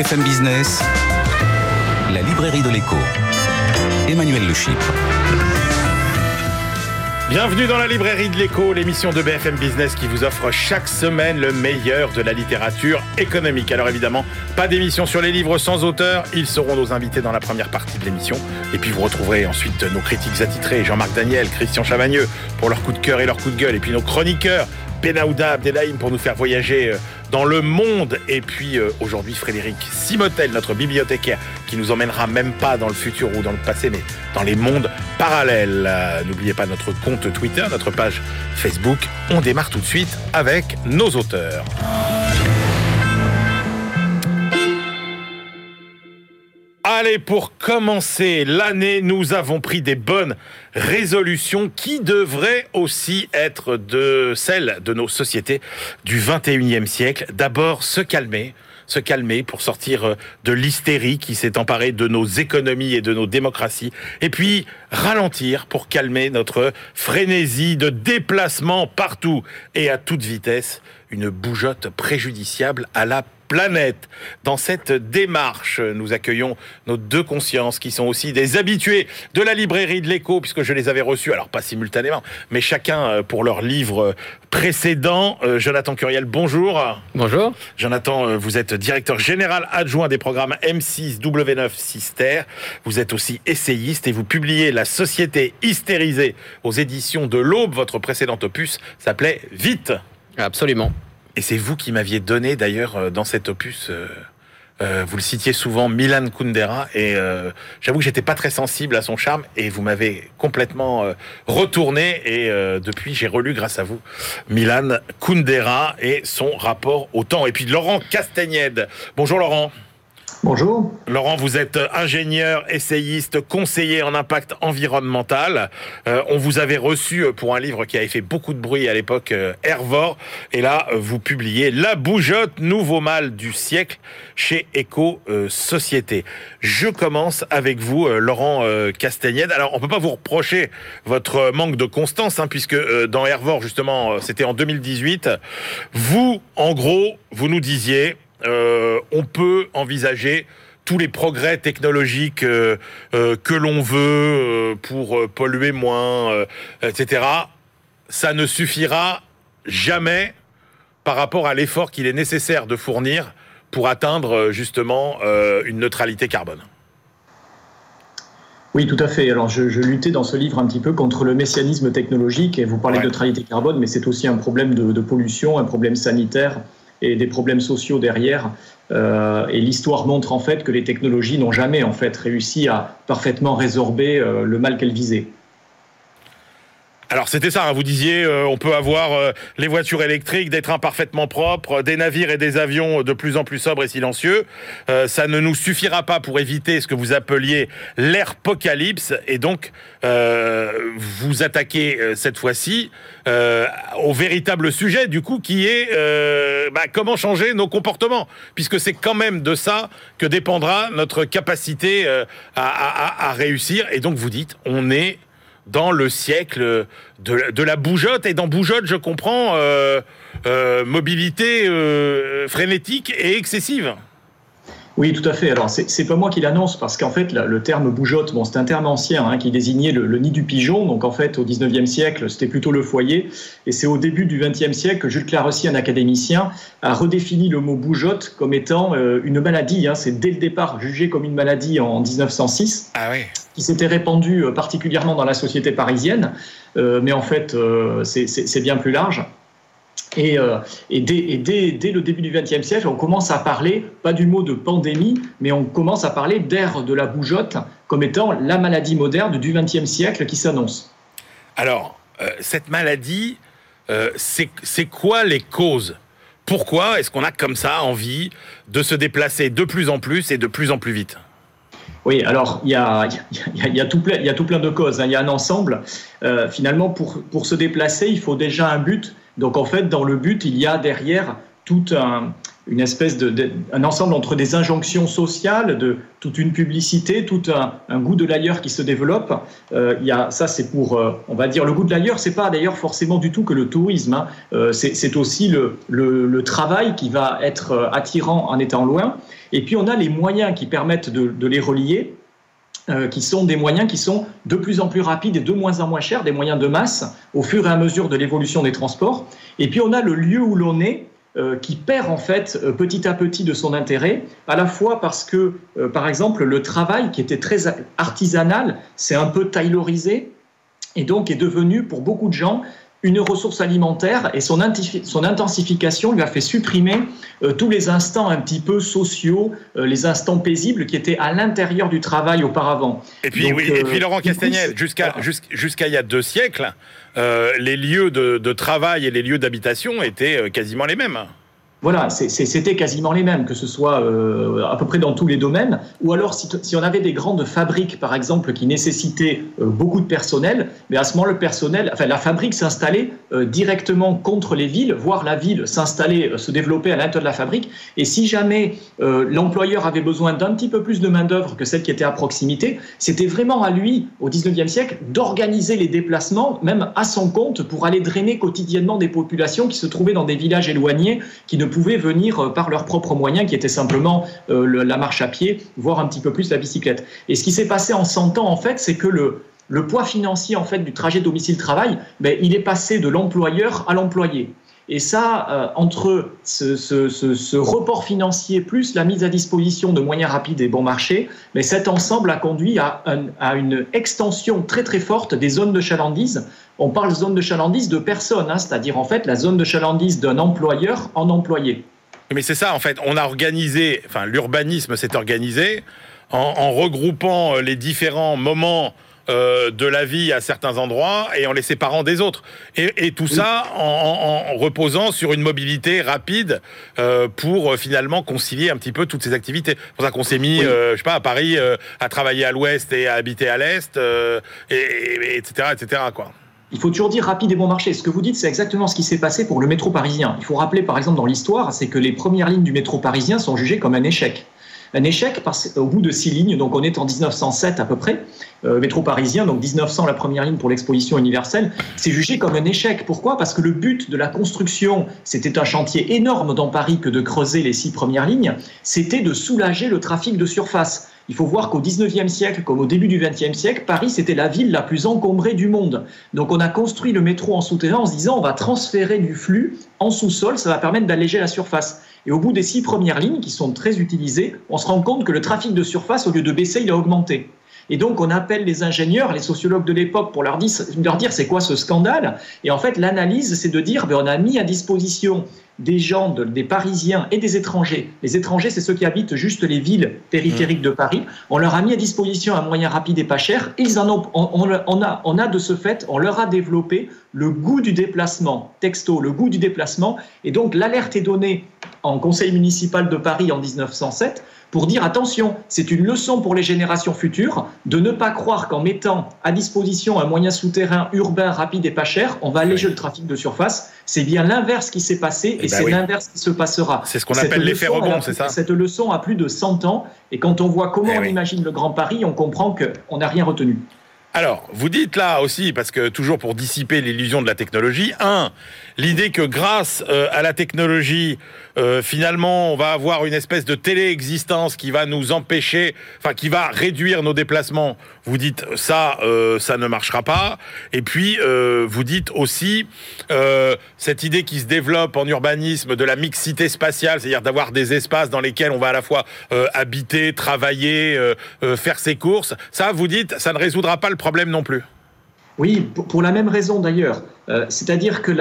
BFM Business, la librairie de l'écho. Emmanuel Le Chypre. Bienvenue dans la librairie de l'écho, l'émission de BFM Business qui vous offre chaque semaine le meilleur de la littérature économique. Alors évidemment, pas d'émission sur les livres sans auteur, ils seront nos invités dans la première partie de l'émission. Et puis vous retrouverez ensuite nos critiques attitrés, Jean-Marc Daniel, Christian Chavagneux, pour leur coup de cœur et leur coup de gueule. Et puis nos chroniqueurs, Benahouda Abdelhaim pour nous faire voyager euh, dans le monde. Et puis euh, aujourd'hui, Frédéric Simotel, notre bibliothécaire, qui nous emmènera même pas dans le futur ou dans le passé, mais dans les mondes parallèles. Euh, N'oubliez pas notre compte Twitter, notre page Facebook. On démarre tout de suite avec nos auteurs. Allez, pour commencer l'année, nous avons pris des bonnes résolutions qui devraient aussi être de celles de nos sociétés du 21e siècle. D'abord, se calmer se calmer pour sortir de l'hystérie qui s'est emparée de nos économies et de nos démocraties. Et puis ralentir pour calmer notre frénésie de déplacement partout et à toute vitesse. Une bougeotte préjudiciable à la planète. Dans cette démarche, nous accueillons nos deux consciences qui sont aussi des habitués de la librairie de l'écho, puisque je les avais reçus, alors pas simultanément, mais chacun euh, pour leur livre précédent. Euh, Jonathan Curiel, bonjour. Bonjour. Jonathan, euh, vous êtes directeur général adjoint des programmes M6, W9, Sister. Vous êtes aussi essayiste et vous publiez La Société hystérisée aux éditions de l'Aube. Votre précédent opus s'appelait Vite. Absolument. Et c'est vous qui m'aviez donné d'ailleurs euh, dans cet opus. Euh, euh, vous le citiez souvent, Milan Kundera, et j'avoue que j'étais pas très sensible à son charme, et vous m'avez complètement euh, retourné, et depuis j'ai relu grâce à vous Milan Kundera et son rapport au temps. Et puis Laurent Castagnède. Bonjour Laurent. Bonjour. Laurent, vous êtes ingénieur, essayiste, conseiller en impact environnemental. Euh, on vous avait reçu pour un livre qui avait fait beaucoup de bruit à l'époque, euh, Hervor. Et là, vous publiez La bougeotte, nouveau mal du siècle chez Eco euh, Société. Je commence avec vous, euh, Laurent euh, Castagnède. Alors, on peut pas vous reprocher votre manque de constance, hein, puisque euh, dans Hervor, justement, c'était en 2018. Vous, en gros, vous nous disiez euh, on peut envisager tous les progrès technologiques euh, euh, que l'on veut pour polluer moins, etc. Ça ne suffira jamais par rapport à l'effort qu'il est nécessaire de fournir pour atteindre justement une neutralité carbone. Oui, tout à fait. Alors, je, je, luttais dans ce livre un petit peu contre le messianisme technologique. Et vous parlez ouais. de neutralité carbone, mais c'est aussi un problème de, de pollution, un problème sanitaire et des problèmes sociaux derrière. Euh, et l'histoire montre en fait que les technologies n'ont jamais en fait réussi à parfaitement résorber euh, le mal qu'elles visaient. Alors c'était ça, hein, vous disiez, euh, on peut avoir euh, les voitures électriques, des trains parfaitement propres, des navires et des avions de plus en plus sobres et silencieux. Euh, ça ne nous suffira pas pour éviter ce que vous appeliez l'apocalypse. Et donc, euh, vous attaquez euh, cette fois-ci au véritable sujet, du coup, qui est bah, comment changer nos comportements. Puisque c'est quand même de ça que dépendra notre capacité à, à, à réussir. Et donc vous dites, on est dans le siècle de, la bougeotte. Et dans bougeotte, je comprends euh, euh, mobilité euh, frénétique et excessive. Oui, tout à fait. Alors, c'est pas moi qui l'annonce parce qu'en fait, là, le terme bougeotte, bon, c'est un terme ancien hein, qui désignait le, le, nid du pigeon. Donc, en fait, au 19e siècle, c'était plutôt le foyer. Et c'est au début du 20e siècle que Jules Clarecy, un académicien, a redéfini le mot bougeotte comme étant euh, une maladie. Hein. C'est dès le départ jugé comme une maladie en 1906. Ah oui. Qui s'était répandue euh, particulièrement dans la société parisienne. Euh, mais en fait, euh, c'est bien plus large. Et, euh, et, dès, et dès, dès, le début du XXe siècle, on commence à parler, pas du mot de pandémie, mais on commence à parler d'ère de la bougeotte comme étant la maladie moderne du XXe siècle qui s'annonce. Alors, euh, cette maladie, euh, c'est quoi les causes? Pourquoi est-ce qu'on a comme ça envie de se déplacer de plus en plus et de plus en plus vite? Oui, alors il y a, y, a, y, a tout plein, y a tout plein de causes, hein. il y a un ensemble. Euh, finalement, pour, pour se déplacer, il faut déjà un but. Donc en fait, dans le but, il y a derrière tout un, une espèce de, un ensemble entre des injonctions sociales, de toute une publicité, tout un, goût de l'ailleurs qui se développe. Euh, il y a, ça, c'est pour, euh, on va dire, le goût de l'ailleurs. C'est pas d'ailleurs forcément du tout que le tourisme. Hein. Euh, c'est aussi le, travail qui va être attirant en étant loin. Et puis on a les moyens qui permettent de les relier. Qui sont des moyens qui sont de plus en plus rapides et de moins en moins chers, des moyens de masse au fur et à mesure de l'évolution des transports. Et puis on a le lieu où l'on est, euh, qui perd en fait euh, petit à petit de son intérêt, à la fois parce que, euh, par exemple, le travail qui était très artisanal, c'est un peu taylorisé, et donc est devenu pour beaucoup de gens une ressource alimentaire et son, son intensification lui a fait supprimer tous les instants un petit peu sociaux, les instants paisibles qui étaient à l'intérieur du travail auparavant. Et puis, oui, et puis Laurent Castagnel, jusqu'à il y a deux siècles, euh, les lieux de, travail et les lieux d'habitation étaient euh, quasiment les mêmes. Voilà, c'était quasiment les mêmes, que ce soit euh, à peu près dans tous les domaines. Ou alors, si, on avait des grandes fabriques, par exemple, qui nécessitaient euh, beaucoup de personnel, mais à ce moment, le personnel, enfin, la fabrique s'installait euh, directement contre les villes, voire la ville s'installait, se développait à l'intérieur de la fabrique. Et si jamais l'employeur avait besoin d'un petit peu plus de main-d'œuvre que celle qui était à proximité, c'était vraiment à lui, au 19e siècle, d'organiser les déplacements, même à son compte, pour aller drainer quotidiennement des populations qui se trouvaient dans des villages éloignés, qui ne pouvaient venir euh, par leurs propres moyens, qui étaient simplement euh, la marche à pied, voire un petit peu plus la bicyclette. Et ce qui s'est passé en 100 ans, en fait, c'est que le, poids financier du trajet domicile-travail, ben, il est passé de l'employeur à l'employé. Et ça, euh, entre ce, report financier plus la mise à disposition de moyens rapides et bon marché, mais cet ensemble a conduit à, à, une extension très très forte des zones de chalandise on parle zone de chalandise de personnes, hein, c'est-à-dire en fait la zone de chalandise d'un employeur en employé. Mais c'est ça, en fait, on a organisé, enfin l'urbanisme s'est organisé en, regroupant euh, les différents moments euh, de la vie à certains endroits et en les séparant des autres. Et, tout ça en, reposant sur une mobilité rapide euh, pour finalement concilier un petit peu toutes ces activités. C'est pour ça qu'on s'est mis, je sais pas, à Paris, à travailler à l'ouest et à habiter à l'est, et, etc., etc. Quoi il faut toujours dire rapide et bon marché. Ce que vous dites, c'est exactement ce qui s'est passé pour le métro parisien. Il faut rappeler, par exemple, dans l'histoire, c'est que les premières lignes du métro parisien sont jugées comme un échec. Un échec parce au bout de six lignes, donc on est en 1907 à peu près, euh, métro parisien, donc 1900 la première ligne pour l'exposition universelle, c'est jugé comme un échec. Pourquoi? Parce que le but de la construction, c'était un chantier énorme dans Paris que de creuser les six premières lignes, c'était de soulager le trafic de surface. Il faut voir qu'au 19e siècle, comme au début du 20e siècle, Paris, c'était la ville la plus encombrée du monde. Donc on a construit le métro en souterrain en se disant on va transférer du flux en sous-sol, ça va permettre d'alléger la surface. Et au bout des six premières lignes, qui sont très utilisées, on se rend compte que le trafic de surface, au lieu de baisser, il a augmenté. Et donc, on appelle les ingénieurs, les sociologues de l'époque, pour leur dire, leur dire c'est quoi ce scandale. Et en fait, l'analyse, c'est de dire, ben, on a mis à disposition des gens, des Parisiens et des étrangers. Les étrangers, c'est ceux qui habitent juste les villes périphériques de Paris. On leur a mis à disposition un moyen rapide et pas cher. ils en ont, on, a, on a de ce fait, on leur a développé le goût du déplacement, texto, le goût du déplacement. Et donc l'alerte est donnée en conseil municipal de Paris en 1907 pour dire attention, c'est une leçon pour les générations futures de ne pas croire qu'en mettant à disposition un moyen souterrain urbain rapide et pas cher, on va alléger le trafic de surface. C'est bien l'inverse qui s'est passé et, eh ben c'est l'inverse qui se passera. C'est ce qu'on appelle l'effet rebond, c'est ça Cette leçon a plus de 100 ans et quand on voit comment eh on imagine le Grand Paris, on comprend qu'on n'a rien retenu. Alors, vous dites là aussi, parce que toujours pour dissiper l'illusion de la technologie, un, l'idée que grâce euh, à la technologie, euh, finalement, on va avoir une espèce de téléexistence qui va nous empêcher, enfin, qui va réduire nos déplacements. Vous dites ça, euh, ça ne marchera pas. Et puis, vous dites aussi cette idée qui se développe en urbanisme de la mixité spatiale, c'est-à-dire d'avoir des espaces dans lesquels on va à la fois habiter, travailler, faire ses courses. Ça, vous dites, ça ne résoudra pas le problème non plus. Oui, pour la même raison d'ailleurs. C'est-à-dire que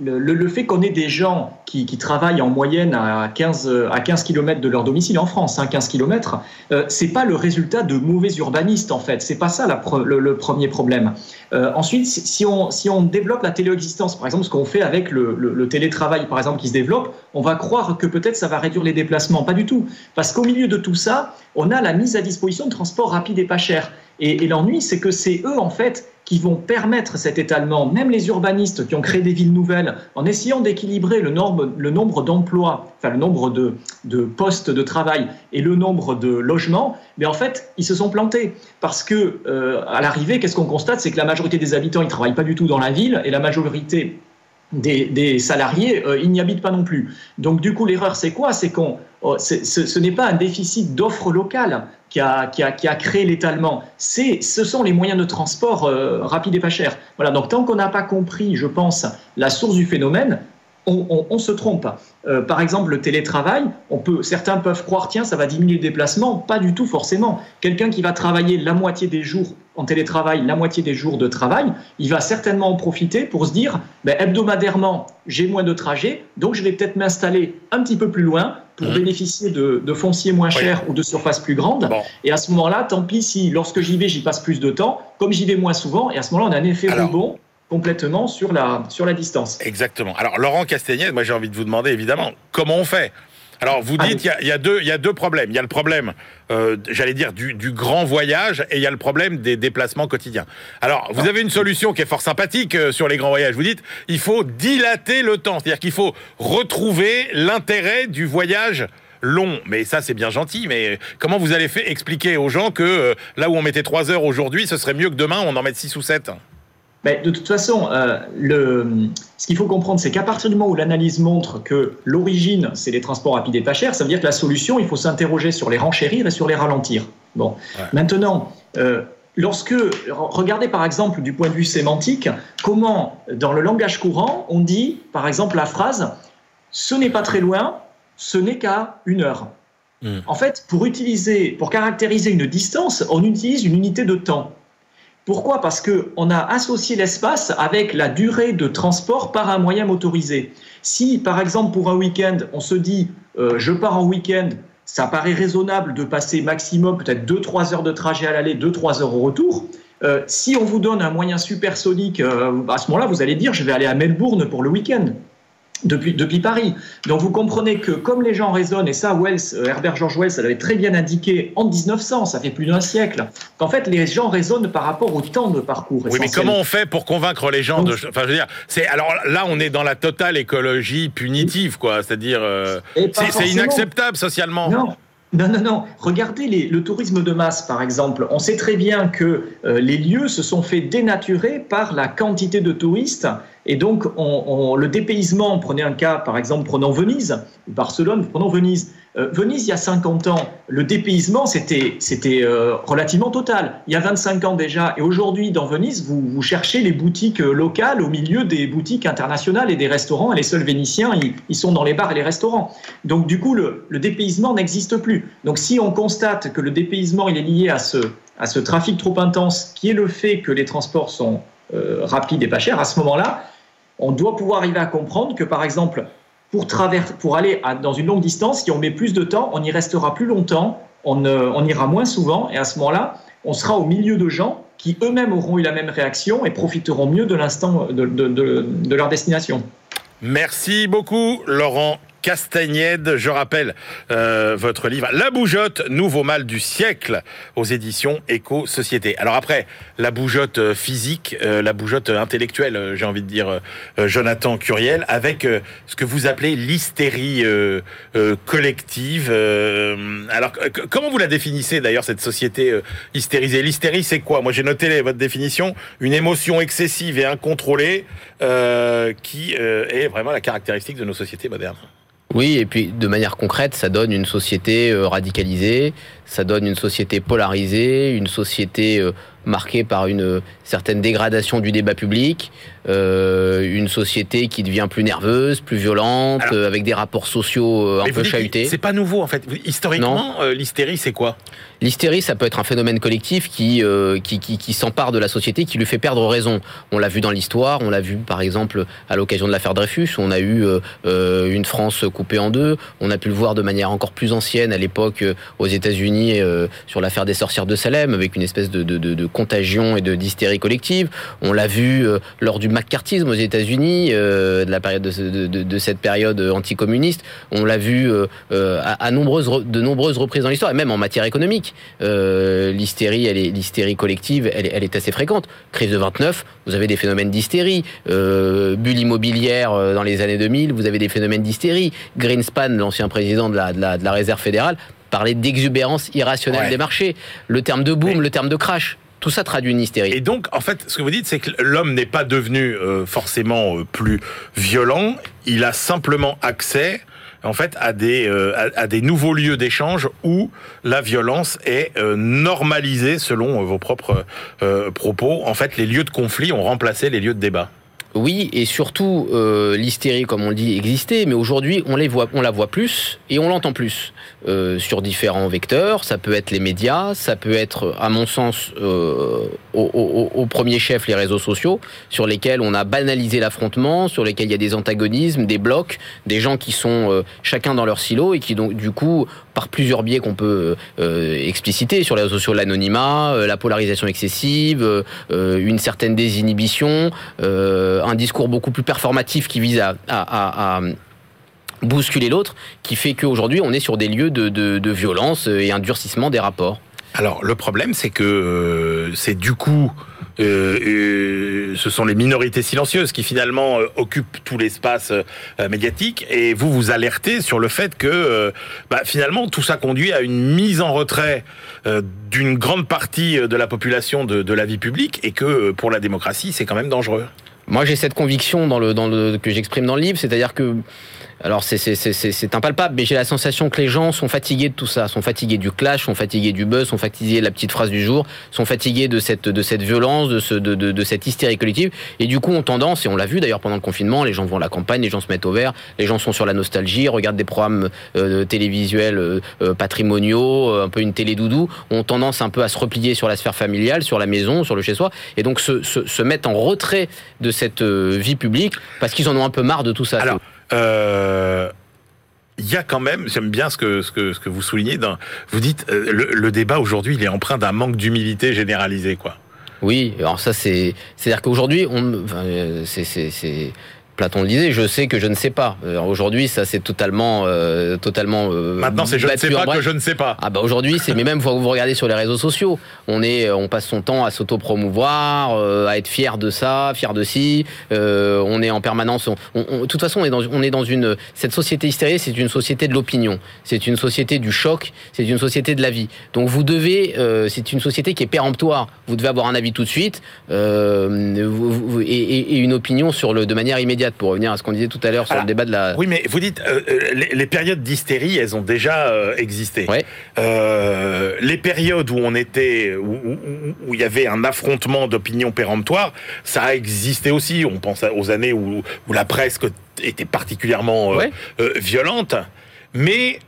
le, fait qu'on ait des gens qui, travaillent en moyenne à 15, à 15 km de leur domicile en France, 15 km, euh, c'est pas le résultat de mauvais urbanistes en fait. C'est pas ça le, premier problème. Euh, ensuite, si on, si on développe la téléexistence, par exemple, ce qu'on fait avec le, télétravail, par exemple, qui se développe, on va croire que peut-être ça va réduire les déplacements. Pas du tout. Parce qu'au milieu de tout ça, on a la mise à disposition de transports rapides et pas chers. Et, l'ennui, c'est que c'est eux, en fait, qui vont permettre cet étalement, même les urbanistes qui ont créé des villes nouvelles, en essayant d'équilibrer le nombre, d'emplois, enfin le nombre de, de, postes de travail et le nombre de logements, mais en fait, ils se sont plantés. Parce que euh, à l'arrivée, qu'est-ce qu'on constate? C'est que la majorité des habitants, ils ne travaillent pas du tout dans la ville, et la majorité des, salariés, euh, ils n'y habitent pas non plus. Donc du coup, l'erreur, c'est quoi? C'est qu'on, oh, ce, n'est pas un déficit d'offres locales qui a, créé l'étalement. Ce sont les moyens de transport euh, rapides et pas chers. Voilà. Donc tant qu'on n'a pas compris, je pense, la source du phénomène, on, se trompe. Euh, par exemple, le télétravail, certains peuvent croire, tiens, ça va diminuer le déplacement. Pas du tout, forcément. Quelqu'un qui va travailler la moitié des jours en télétravail, la moitié des jours de travail, il va certainement en profiter pour se dire, ben, hebdomadairement, j'ai moins de trajets, donc je vais peut-être m'installer un petit peu plus loin pour mmh. bénéficier de, de fonciers moins chers ou de surfaces plus grandes. Et à ce moment-là, tant pis si lorsque j'y vais, j'y passe plus de temps, comme j'y vais moins souvent, et à ce moment-là, on a un effet rebond complètement sur la, sur la distance. Exactement. Alors, Laurent Castagnette, moi j'ai envie de vous demander évidemment comment on fait? Alors, vous dites, il y, a, deux, y a deux problèmes. Il y a le problème, euh, j'allais dire, du, grand voyage et il y a le problème des déplacements quotidiens. Alors, vous avez une solution qui est fort sympathique euh, sur les grands voyages. Vous dites, il faut dilater le temps. C'est-à-dire qu'il faut retrouver l'intérêt du voyage long. Mais ça, c'est bien gentil. Mais comment vous allez fait expliquer aux gens que euh, là où on mettait trois heures aujourd'hui, ce serait mieux que demain, on en mette six ou sept? Mais de toute façon, euh, le, ce qu'il faut comprendre, c'est qu'à partir du moment où l'analyse montre que l'origine, c'est les transports rapides et pas chers, ça veut dire que la solution, il faut s'interroger sur les renchérir et sur les ralentir. Bon, maintenant, euh, lorsque, regardez par exemple du point de vue sémantique, comment dans le langage courant, on dit par exemple la phrase ce n'est pas très loin, ce n'est qu'à une heure. Hmm. En fait, pour utiliser, pour caractériser une distance, on utilise une unité de temps. Pourquoi? Parce qu'on a associé l'espace avec la durée de transport par un moyen motorisé. Si, par exemple, pour un week-end, on se dit euh, je pars en week-end, ça paraît raisonnable de passer maximum peut-être 2-3 heures de trajet à l'aller, 2-3 heures au retour. Euh, si on vous donne un moyen supersonique, euh, à ce moment-là, vous allez dire je vais aller à Melbourne pour le week-end depuis, depuis Paris. Donc vous comprenez que comme les gens raisonnent, et ça Wells, euh, Herbert George Wells, l'avait très bien indiqué en 1900, ça fait plus d'un siècle, qu'en fait les gens raisonnent par rapport au temps de parcours. Oui, mais comment on fait pour convaincre les gens de... Enfin, je veux dire, c'est alors là on est dans la totale écologie punitive, quoi. C'est-à-dire, euh, c'est inacceptable socialement. Non. Non, non, non. Regardez le tourisme de masse, par exemple. On sait très bien que euh, les lieux se sont fait dénaturer par la quantité de touristes et donc, on, le dépaysement, prenez un cas, par exemple, prenons Venise, Barcelone, prenons Venise. Euh, Venise, il y a 50 ans, le dépaysement, c'était euh, relativement total. Il y a 25 ans déjà, et aujourd'hui, dans Venise, vous, vous, cherchez les boutiques euh, locales au milieu des boutiques internationales et des restaurants, et les seuls Vénitiens, ils, sont dans les bars et les restaurants. Donc, du coup, le, dépaysement n'existe plus. Donc, si on constate que le dépaysement, il est lié à ce, à ce trafic trop intense, qui est le fait que les transports sont rapides et pas chers, à ce moment-là, on doit pouvoir arriver à comprendre que, par exemple, pour, pour aller dans une longue distance, si on met plus de temps, on y restera plus longtemps, on, on ira moins souvent, et à ce moment-là, on sera au milieu de gens qui eux-mêmes auront eu la même réaction et profiteront mieux de l'instant de leur destination. Merci beaucoup, Laurent Castagnède. Je rappelle euh, votre livre La bougeotte, nouveau mal du siècle aux éditions Éco-Société. Alors après, la bougeotte euh, physique, euh, la bougeotte intellectuelle, j'ai envie de dire Jonathan Curiel, avec ce que vous appelez l'hystérie collective. alors comment vous la définissez d'ailleurs cette société hystérisée? L'hystérie c'est quoi? Moi j'ai noté votre définition, une émotion excessive et incontrôlée qui est vraiment la caractéristique de nos sociétés modernes. Oui, et puis de manière concrète, ça donne une société euh, radicalisée, ça donne une société polarisée, une société euh, marquée par une euh, certaine dégradation du débat public, une société qui devient plus nerveuse, plus violente, avec des rapports sociaux un peu chahutés. C'est pas nouveau en fait. Historiquement, l'hystérie, c'est quoi? L'hystérie, ça peut être un phénomène collectif qui, euh, qui, qui, s'empare de la société, qui lui fait perdre raison. On l'a vu dans l'histoire, on l'a vu par exemple à l'occasion de l'affaire Dreyfus, on a eu euh, euh, une France coupée en deux. On a pu le voir de manière encore plus ancienne à l'époque aux États-Unis sur l'affaire des sorcières de Salem, avec une espèce de, de, de, contagion et de d'hystérie collective. On l'a vu euh, lors du McCarthyisme aux États-Unis, euh, de la période de, de, de cette période anticommuniste. On l'a vu euh, à, à, nombreuses, de nombreuses reprises dans l'histoire, et même en matière économique. l'hystérie, elle est l'hystérie collective, elle est, elle est, assez fréquente. Crise de 29, vous avez des phénomènes d'hystérie. bulle immobilière dans les années 2000, vous avez des phénomènes d'hystérie. Greenspan, l'ancien président de la, de la, de la Réserve fédérale, parlait d'exubérance irrationnelle des marchés. Le terme de boom, le terme de crash. Tout ça traduit une hystérie. Et donc, en fait, ce que vous dites, c'est que l'homme n'est pas devenu euh, forcément euh, plus violent. Il a simplement accès, en fait, à des euh, à, des nouveaux lieux d'échange où la violence est normalisée selon vos propres propos. En fait, les lieux de conflit ont remplacé les lieux de débat. Oui, et surtout, l'hystérie, comme on le dit, existait, mais aujourd'hui, on, les voit, on la voit plus et on l'entend plus euh, sur différents vecteurs. Ça peut être les médias, ça peut être, à mon sens, euh, au, premier chef, les réseaux sociaux, sur lesquels on a banalisé l'affrontement, sur lesquels il y a des antagonismes, des blocs, des gens qui sont euh, chacun dans leur silo et qui, donc, du coup, par plusieurs biais qu'on peut expliciter sur les réseaux sociaux, l'anonymat, la polarisation excessive, une certaine désinhibition, un discours beaucoup plus performatif qui vise à bousculer l'autre, qui fait qu'aujourd'hui on est sur des lieux de, de, de violence et un durcissement des rapports. Alors le problème c'est que c'est du coup euh, euh, ce sont les minorités silencieuses qui finalement euh, occupent tout l'espace médiatique et vous vous alertez sur le fait que bah, finalement tout ça conduit à une mise en retrait d'une grande partie de la population de, de la vie publique et que pour la démocratie c'est quand même dangereux. Moi j'ai cette conviction dans le, dans le, que j'exprime dans le livre, c'est-à-dire que alors c'est impalpable, mais j'ai la sensation que les gens sont fatigués de tout ça, sont fatigués du clash, sont fatigués du buzz, sont fatigués de la petite phrase du jour, sont fatigués de cette, de cette violence, de, ce, de, de, de cette hystérie collective, et du coup ont tendance, et on l'a vu d'ailleurs pendant le confinement, les gens vont à la campagne, les gens se mettent au vert, les gens sont sur la nostalgie, regardent des programmes euh, télévisuels euh, euh patrimoniaux, euh, un peu une télé doudou, ont tendance un peu à se replier sur la sphère familiale, sur la maison, sur le chez-soi, et donc se, se, se mettent en retrait de cette vie publique parce qu'ils en ont un peu marre de tout ça. Alors, euh, il y a quand même, j'aime bien ce que, ce que, vous soulignez, dans, vous dites, euh, le, débat aujourd'hui, il est empreint d'un manque d'humilité généralisé, quoi. Oui, alors ça c'est, c'est-à-dire qu'aujourd'hui, on, enfin, c'est, c'est, c'est, Platon le disait, je sais que je ne sais pas. Aujourd'hui, ça c'est totalement, euh, totalement. Euh, Maintenant, c'est je ne sais pas que je ne sais pas. Ah bah aujourd'hui, c'est mais même vous vous regardez sur les réseaux sociaux, on est, on passe son temps à s'auto-promouvoir, euh, à être fier de ça, fier de ci. Euh, on est en permanence. On, on, de toute façon, on est dans, on est dans une. Cette société hystérique, c'est une société de l'opinion, c'est une société du choc, c'est une société de la vie. Donc vous devez, euh, c'est une société qui est péremptoire. Vous devez avoir un avis tout de suite euh, vous, vous, et, et, une opinion sur le de manière immédiate pour revenir à ce qu'on disait tout à l'heure sur Alors, le débat de la. Oui, mais vous dites euh, les, les, périodes d'hystérie, elles ont déjà euh, existé. Ouais. Euh, les périodes où on était, où, où, où il y avait un affrontement d'opinions péremptoires, ça a existé aussi. On pense aux années où, où la presse était particulièrement ouais. violente, mais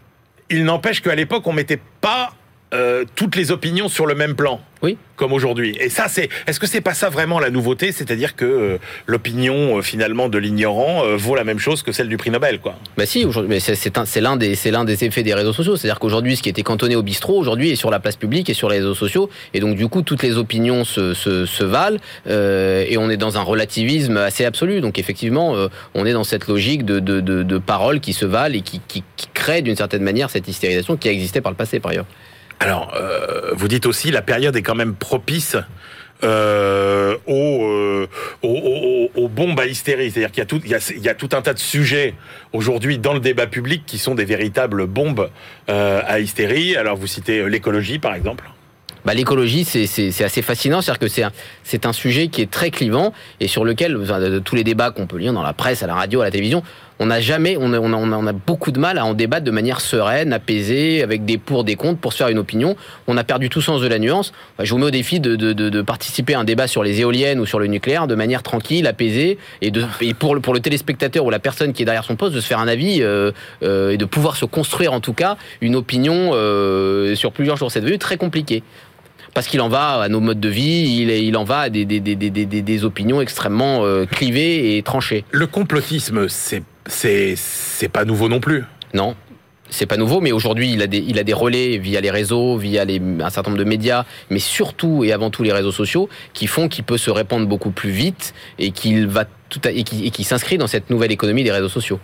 il n'empêche qu'à l'époque, on mettait pas euh, toutes les opinions sur le même plan. Oui. Comme aujourd'hui. Et ça, c'est. Est-ce que c'est pas ça vraiment la nouveauté? C'est-à-dire que euh, l'opinion euh, finalement de l'ignorant vaut la même chose que celle du prix Nobel, quoi. Bah si, mais c'est l'un des c'est l'un des effets des réseaux sociaux. C'est-à-dire qu'aujourd'hui, ce qui était cantonné au bistrot, aujourd'hui est sur la place publique et sur les réseaux sociaux. Et donc du coup, toutes les opinions se, se, se valent et on est dans un relativisme assez absolu. Donc effectivement, on est dans cette logique de, de, de, de paroles qui se valent et qui, qui, qui crée d'une certaine manière cette hystérisation qui a existé par le passé, par ailleurs. Alors, euh, vous dites aussi la période est quand même propice euh, euh, bombes à hystérie. C'est-à-dire qu'il y a, tout, un tas de sujets aujourd'hui dans le débat public qui sont des véritables bombes euh, à hystérie. Alors, vous citez l'écologie, par exemple bah, l'écologie, c'est assez fascinant. C'est-à-dire que c'est un, un sujet qui est très clivant et sur lequel, de tous les débats qu'on peut lire dans la presse, à la radio, à la télévision, on n'a jamais, on a, beaucoup de mal à en débattre de manière sereine, apaisée, avec des pour, des contre, pour se faire une opinion. On a perdu tout sens de la nuance. Je vous mets au défi de, participer à un débat sur les éoliennes ou sur le nucléaire de manière tranquille, apaisée, et, pour, le, téléspectateur ou la personne qui est derrière son poste, de se faire un avis euh, euh, et de pouvoir se construire en tout cas une opinion euh, sur plusieurs jours. C'est devenu très compliqué parce qu'il en va à nos modes de vie, il, il en va à des opinions extrêmement euh, clivées et tranchées. Le complotisme, c'est c'est pas nouveau non plus. Non. c'est pas nouveau, mais aujourd'hui, il, a des, il a des relais via les réseaux, via les, un certain nombre de médias, mais surtout et avant tout les réseaux sociaux, qui font qu'il peut se répandre beaucoup plus vite et qu'il va tout à, et qui, s'inscrit dans cette nouvelle économie des réseaux sociaux.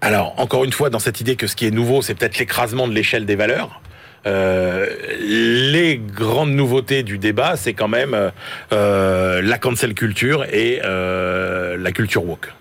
Alors, encore une fois, dans cette idée que ce qui est nouveau, c'est peut-être l'écrasement de l'échelle des valeurs. Euh, les grandes nouveautés du débat, c'est quand même euh, la cancel culture et euh, la culture woke.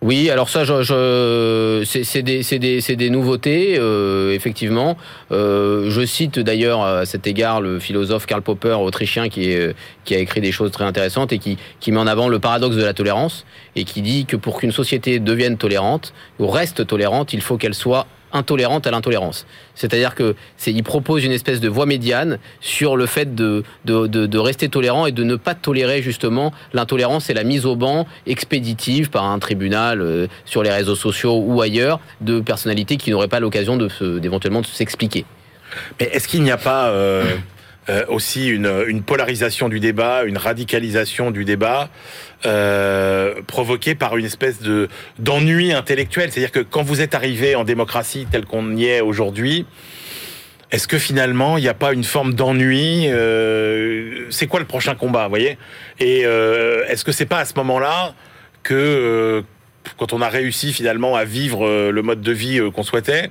Oui, alors ça, je, je c'est des, des, des, nouveautés, euh, effectivement. Euh, je cite d'ailleurs à cet égard le philosophe Karl Popper, autrichien, qui, est, qui a écrit des choses très intéressantes et qui, qui met en avant le paradoxe de la tolérance et qui dit que pour qu'une société devienne tolérante ou reste tolérante, il faut qu'elle soit intolérante à l'intolérance. C'est-à-dire que c'est, il propose une espèce de voie médiane sur le fait de, rester tolérant et de ne pas tolérer justement l'intolérance et la mise au banc expéditive par un tribunal euh, sur les réseaux sociaux ou ailleurs de personnalités qui n'auraient pas l'occasion de d'éventuellement de s'expliquer. Mais est-ce qu'il n'y a pas euh, euh, aussi une, une, polarisation du débat, une radicalisation du débat euh, provoquée par une espèce de d'ennui intellectuel. C'est-à-dire que quand vous êtes arrivé en démocratie tel qu'on y est aujourd'hui, est-ce que finalement il n'y a pas une forme d'ennui euh, C'est quoi le prochain combat, vous voyez? Et euh, est-ce que c'est pas à ce moment-là que euh, quand on a réussi finalement à vivre euh, le mode de vie qu'on souhaitait,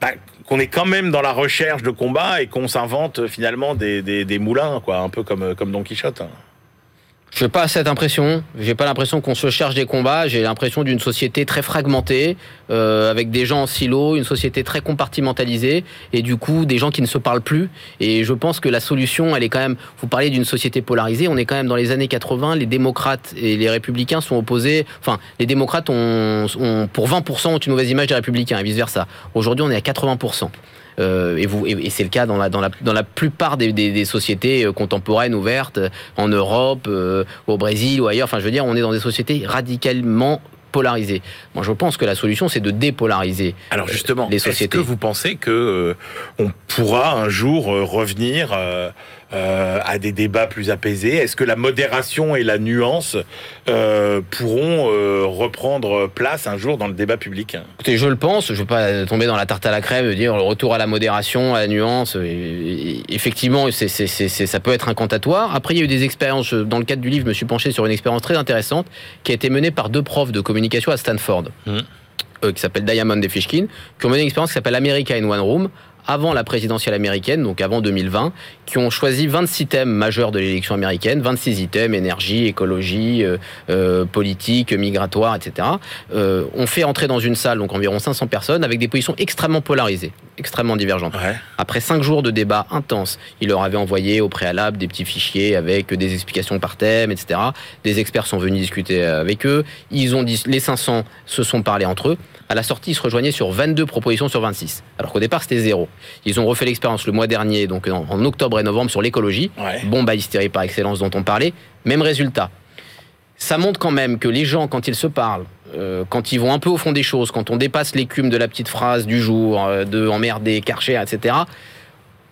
bah, qu'on est quand même dans la recherche de combat et qu'on s'invente finalement des, des, des, moulins, quoi, un peu comme, comme Don Quichotte. Je n'ai pas cette impression. J'ai pas l'impression qu'on se cherche des combats. J'ai l'impression d'une société très fragmentée, euh, avec des gens en silo, une société très compartimentalisée, et du coup des gens qui ne se parlent plus. Et je pense que la solution, elle est quand même. Vous parlez d'une société polarisée. On est quand même dans les années 80. Les démocrates et les républicains sont opposés. Enfin, les démocrates ont, ont pour 20% ont une mauvaise image des républicains et vice versa. Aujourd'hui, on est à 80%. Euh, et, vous, et, et c'est le cas dans la, dans la, dans la plupart des, des, des sociétés euh, contemporaines ouvertes en Europe, euh, au Brésil ou ailleurs. Enfin, je veux dire, on est dans des sociétés radicalement polarisées. Moi, je pense que la solution, c'est de dépolariser. Alors justement, les sociétés. Est-ce que vous pensez que euh, on pourra un jour revenir euh, euh, à des débats plus apaisés Est-ce que la modération et la nuance euh, pourront euh, reprendre place un jour dans le débat public? Écoutez, je le pense. Je ne veux pas tomber dans la tarte à la crème, dire le retour à la modération, à la nuance. Et, et, effectivement, ça peut être incantatoire. Après, il y a eu des expériences. Dans le cadre du livre, je me suis penché sur une expérience très intéressante qui a été menée par deux profs de communication à Stanford. Mmh. Qui s'appelle Diamond et Fishkin, qui ont mené une expérience qui s'appelle America in One Room, avant la présidentielle américaine, donc avant 2020, qui ont choisi 26 thèmes majeurs de l'élection américaine, 26 items, énergie, écologie, euh, euh, politique, migratoire, etc. Euh, on fait entrer dans une salle, donc environ 500 personnes, avec des positions extrêmement polarisées, extrêmement divergentes. Ouais. Après cinq jours de débat intense, il leur avait envoyé au préalable des petits fichiers avec des explications par thème, etc. Des experts sont venus discuter avec eux. Ils ont dit, les 500 se sont parlé entre eux. À la sortie, ils se rejoignaient sur 22 propositions sur 26. Alors qu'au départ, c'était zéro. Ils ont refait l'expérience le mois dernier, donc en, en octobre et novembre, sur l'écologie. Ouais. Bombe à hystérie par excellence dont on parlait. Même résultat. Ça montre quand même que les gens, quand ils se parlent, euh, quand ils vont un peu au fond des choses, quand on dépasse l'écume de la petite phrase du jour, euh, de emmerder, Karcher, etc.,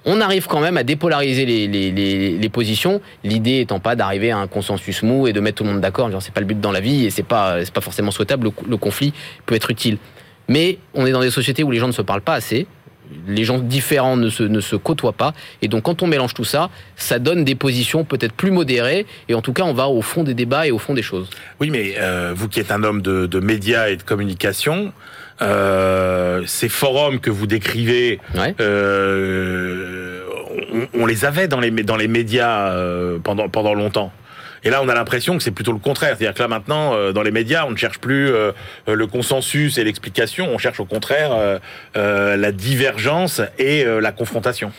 on arrive quand même à dépolariser les, positions. L'idée étant pas d'arriver à un consensus mou et de mettre tout le monde d'accord. C'est pas le but dans la vie et c'est pas pas forcément souhaitable. Le, le, conflit peut être utile, mais on est dans des sociétés où les gens ne se parlent pas assez. Les gens différents ne se, ne se côtoient pas. Et donc, quand on mélange tout ça, ça donne des positions peut-être plus modérées. Et en tout cas, on va au fond des débats et au fond des choses. Oui, mais euh, vous qui êtes un homme de, de médias et de communication, euh, ces forums que vous décrivez, ouais. euh, on, on, les avait dans les, dans les médias pendant, pendant longtemps. Et là, on a l'impression que c'est plutôt le contraire. C'est-à-dire que là, maintenant, euh, dans les médias, on ne cherche plus euh, le consensus et l'explication, on cherche au contraire euh, la divergence et la confrontation.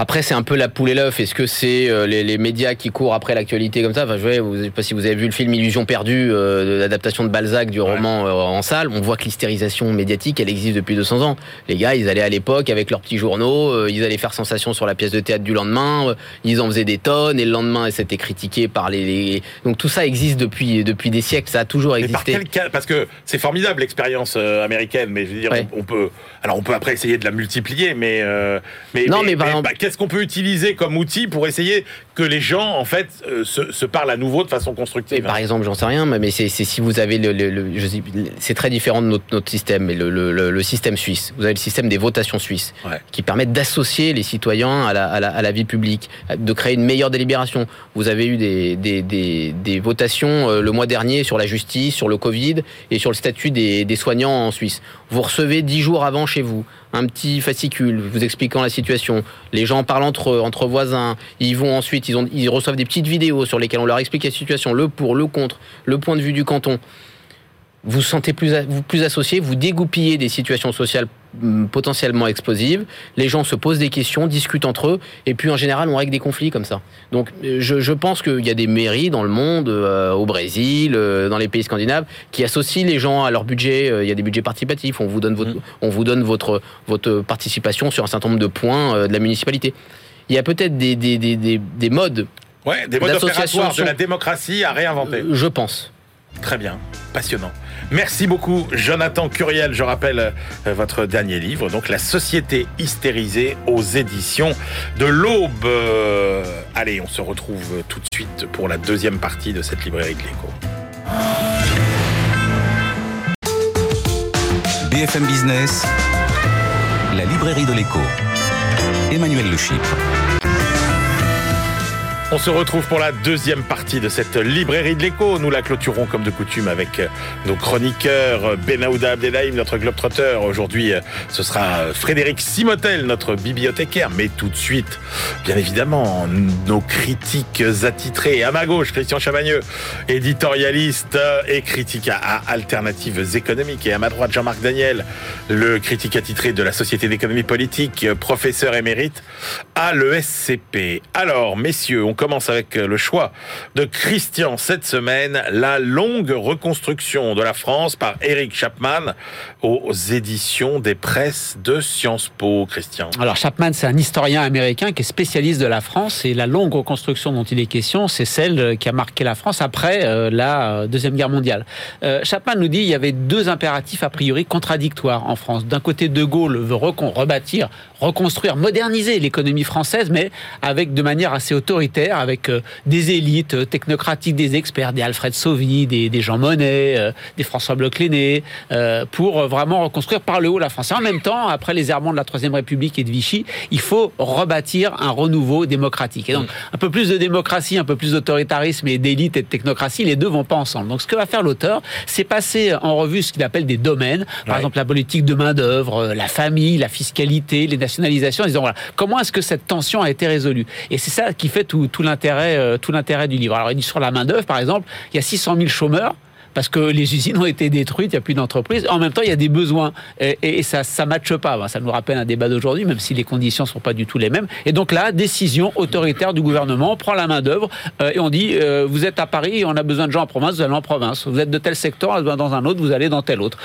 Après, c'est un peu la poule et l'œuf. Est-ce que c'est euh, les, les, médias qui courent après l'actualité comme ça? Enfin, je ne sais pas si vous avez vu le film Illusion perdue, euh, l'adaptation de Balzac du roman euh, en salle. On voit que l'hystérisation médiatique, elle existe depuis 200 ans. Les gars, ils allaient à l'époque avec leurs petits journaux, euh, ils allaient faire sensation sur la pièce de théâtre du lendemain, ils en faisaient des tonnes, et le lendemain, c'était critiqué par les, les, Donc tout ça existe depuis, depuis des siècles, ça a toujours existé. Mais par quel cas? Parce que c'est formidable l'expérience américaine, mais je veux dire, ouais. on, on, peut... Alors on peut après essayer de la multiplier, mais... mais non, mais, mais, par exemple... Bah, qu'est-ce qu'on peut utiliser comme outil pour essayer que les gens, en fait, euh, se, parlent à nouveau de façon constructive Par exemple, j'en sais rien, mais c'est si vous avez le, c'est très différent de notre, système, mais le, système suisse. Vous avez le système des votations suisses, qui permettent d'associer les citoyens à la, vie publique, de créer une meilleure délibération. Vous avez eu des, des, votations euh, le mois dernier sur la justice, sur le Covid et sur le statut des, soignants en Suisse. Vous recevez dix jours avant chez vous un petit fascicule vous expliquant la situation. Les gens parlent entre entre voisins. Ils vont ensuite, ils, ont, ils reçoivent des petites vidéos sur lesquelles on leur explique la situation, le pour, le contre, le point de vue du canton vous sentez plus, vous plus associé, vous dégoupillez des situations sociales hum, potentiellement explosives, les gens se posent des questions, discutent entre eux, et puis en général on règle des conflits comme ça. Donc je, je pense qu'il y a des mairies dans le monde, euh, au Brésil, euh, dans les pays scandinaves, qui associent les gens à leur budget. Euh, il y a des budgets participatifs, on vous donne votre, mmh. on vous donne votre, votre participation sur un certain nombre de points de la municipalité. Il y a peut-être des, des, des, des, modes. Ouais, des modes opératoires de la démocratie à réinventer. Je pense. Très bien, passionnant. Merci beaucoup, Jonathan Curiel. Je rappelle euh, votre dernier livre, donc La société hystérisée aux éditions de l'Aube. Euh, allez, on se retrouve tout de suite pour la deuxième partie de cette librairie de l'écho. BFM Business, la librairie de l'écho. Emmanuel Le on se retrouve pour la deuxième partie de cette librairie de l'écho. Nous la clôturons comme de coutume avec euh, nos chroniqueurs Benahouda Abdelhaim, notre globetrotter. Aujourd'hui, euh, ce sera euh, Frédéric Simotel, notre bibliothécaire. Mais tout de suite, bien évidemment, nos critiques attitrés. À ma gauche, Christian Chavagneux, éditorialiste et critique à alternatives économiques. Et à ma droite, Jean-Marc Daniel, le critique attitré de la Société d'économie politique, professeur émérite à l'ESCP. Alors, messieurs, on commence avec euh, le choix de Christian cette semaine, la longue reconstruction de la France par Eric Chapman aux éditions des presses de Sciences Po. Christian. Alors Chapman, c'est un historien américain qui est spécialiste de la France et la longue reconstruction dont il est question, c'est celle qui a marqué la France après euh, la euh, Deuxième Guerre mondiale. Chapman nous dit qu'il y avait deux impératifs a priori contradictoires en France. D'un côté, De Gaulle veut rebâtir, reconstruire, moderniser l'économie française, mais avec de manière assez autoritaire avec euh, des élites euh, technocratiques, des experts, des Alfred Sauvy, des, Jean Monnet, euh, des François Bloch-Léné, pour vraiment reconstruire par le haut la France. Et en même temps, après les errements de la Troisième République et de Vichy, il faut rebâtir un renouveau démocratique. Et donc, un peu plus de démocratie, un peu plus d'autoritarisme et d'élite et de technocratie, les deux vont pas ensemble. Donc, ce que va faire l'auteur, c'est passer en revue ce qu'il appelle des domaines, par exemple la politique de main-d'œuvre, la famille, la fiscalité, les nationalisations, en disant voilà, comment est-ce que cette tension a été résolue? Et c'est ça qui fait tout, tout l'intérêt, euh, tout l'intérêt du livre. Alors, il dit sur la main d'œuvre, par exemple, il y a 600 000 chômeurs parce que les usines ont été détruites, il n'y a plus d'entreprises. En même temps, il y a des besoins et, ça ne matche pas. Ça nous rappelle un débat d'aujourd'hui, même si les conditions ne sont pas du tout les mêmes. Et donc là, décision autoritaire du gouvernement, on prend la main d'œuvre euh, et on dit euh, vous êtes à Paris, on a besoin de gens en province, vous allez en province. Vous êtes de tel secteur, on a besoin dans un autre, vous allez dans tel autre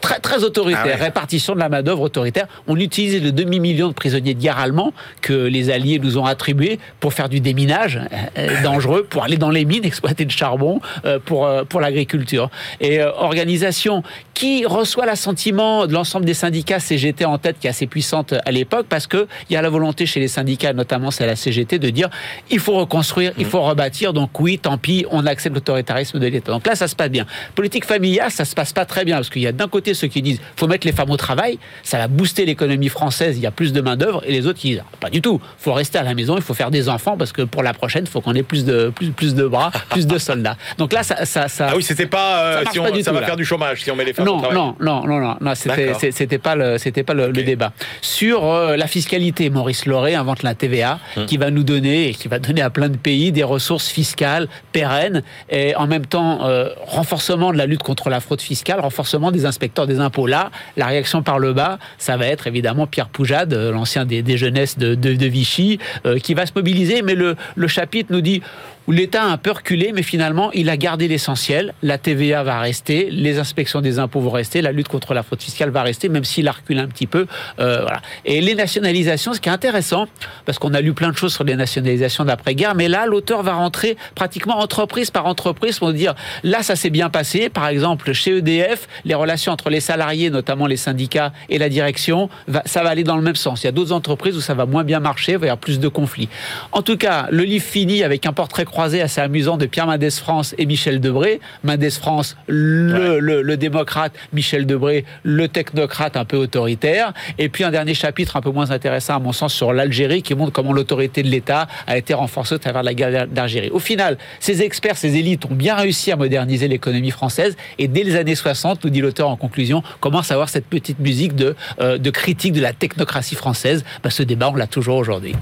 très, très autoritaire, ah répartition de la main-d'œuvre autoritaire. On utilisait le demi-million de prisonniers de guerre allemands que les Alliés nous ont attribués pour faire du déminage euh, euh, dangereux, pour aller dans les mines, exploiter le charbon, euh, pour, pour l'agriculture. Et organisation qui reçoit l'assentiment de l'ensemble des syndicats, CGT en tête, qui est assez puissante à l'époque, parce qu'il y a la volonté chez les syndicats, notamment c'est la CGT, de dire il faut reconstruire, il mmh. faut rebâtir, donc oui, tant pis, on accepte l'autoritarisme de l'État. Donc là, ça se passe bien. Politique familiale, ça se passe pas très bien, parce qu'il y a d'un côté ceux qui disent faut mettre les femmes au travail, ça va booster l'économie française, il y a plus de main-d'œuvre, et les autres qui disent pas du tout, faut rester à la maison, il faut faire des enfants parce que pour la prochaine, il faut qu'on ait plus de, plus, plus de bras, plus de soldats. Donc là, ça. ça, ça ah oui, c'était pas. Euh, ça, si on, ça va faire du chômage si on met les femmes non, au travail. Non, non, non, non, non c'était pas le, c'était pas le, débat. Sur euh, la fiscalité, Maurice Lauré invente la TVA hum. qui va nous donner et qui va donner à plein de pays des ressources fiscales pérennes et en même temps euh, renforcement de la lutte contre la fraude fiscale, renforcement des inspecteurs des impôts. Là, la réaction par le bas, ça va être évidemment Pierre Poujade, euh, l'ancien des, jeunesses de, Vichy, euh, qui va se mobiliser. Mais le, le chapitre nous dit où l'État a un peu reculé, mais finalement, il a gardé l'essentiel. La TVA va rester, les inspections des impôts vont rester, la lutte contre la fraude fiscale va rester, même s'il a reculé un petit peu. Euh. Et les nationalisations, ce qui est intéressant, parce qu'on a lu plein de choses sur les nationalisations d'après-guerre, mais là, l'auteur va rentrer pratiquement entreprise par entreprise pour dire, là, ça s'est bien passé. Par exemple, chez EDF, les relations entre les salariés, notamment les syndicats et la direction, ça va aller dans le même sens. Il y a d'autres entreprises où ça va moins bien marcher, il va y avoir plus de conflits. En tout cas, le livre finit avec un portrait croisé assez amusant de Pierre Mendès France et Michel Debré. Mendès France, le, le, démocrate, Michel Debré, le technocrate un peu autoritaire. Et puis un dernier chapitre un peu moins intéressant à mon sens sur l'Algérie qui montre comment l'autorité de l'État a été renforcée au travers de la guerre d'Algérie. Au final, ces experts, ces élites ont bien réussi à moderniser l'économie française et dès les années 60, nous dit l'auteur en conclusion, commence à avoir cette petite musique de, euh, de critique de la technocratie française. Bah, ce débat, on l'a toujours aujourd'hui.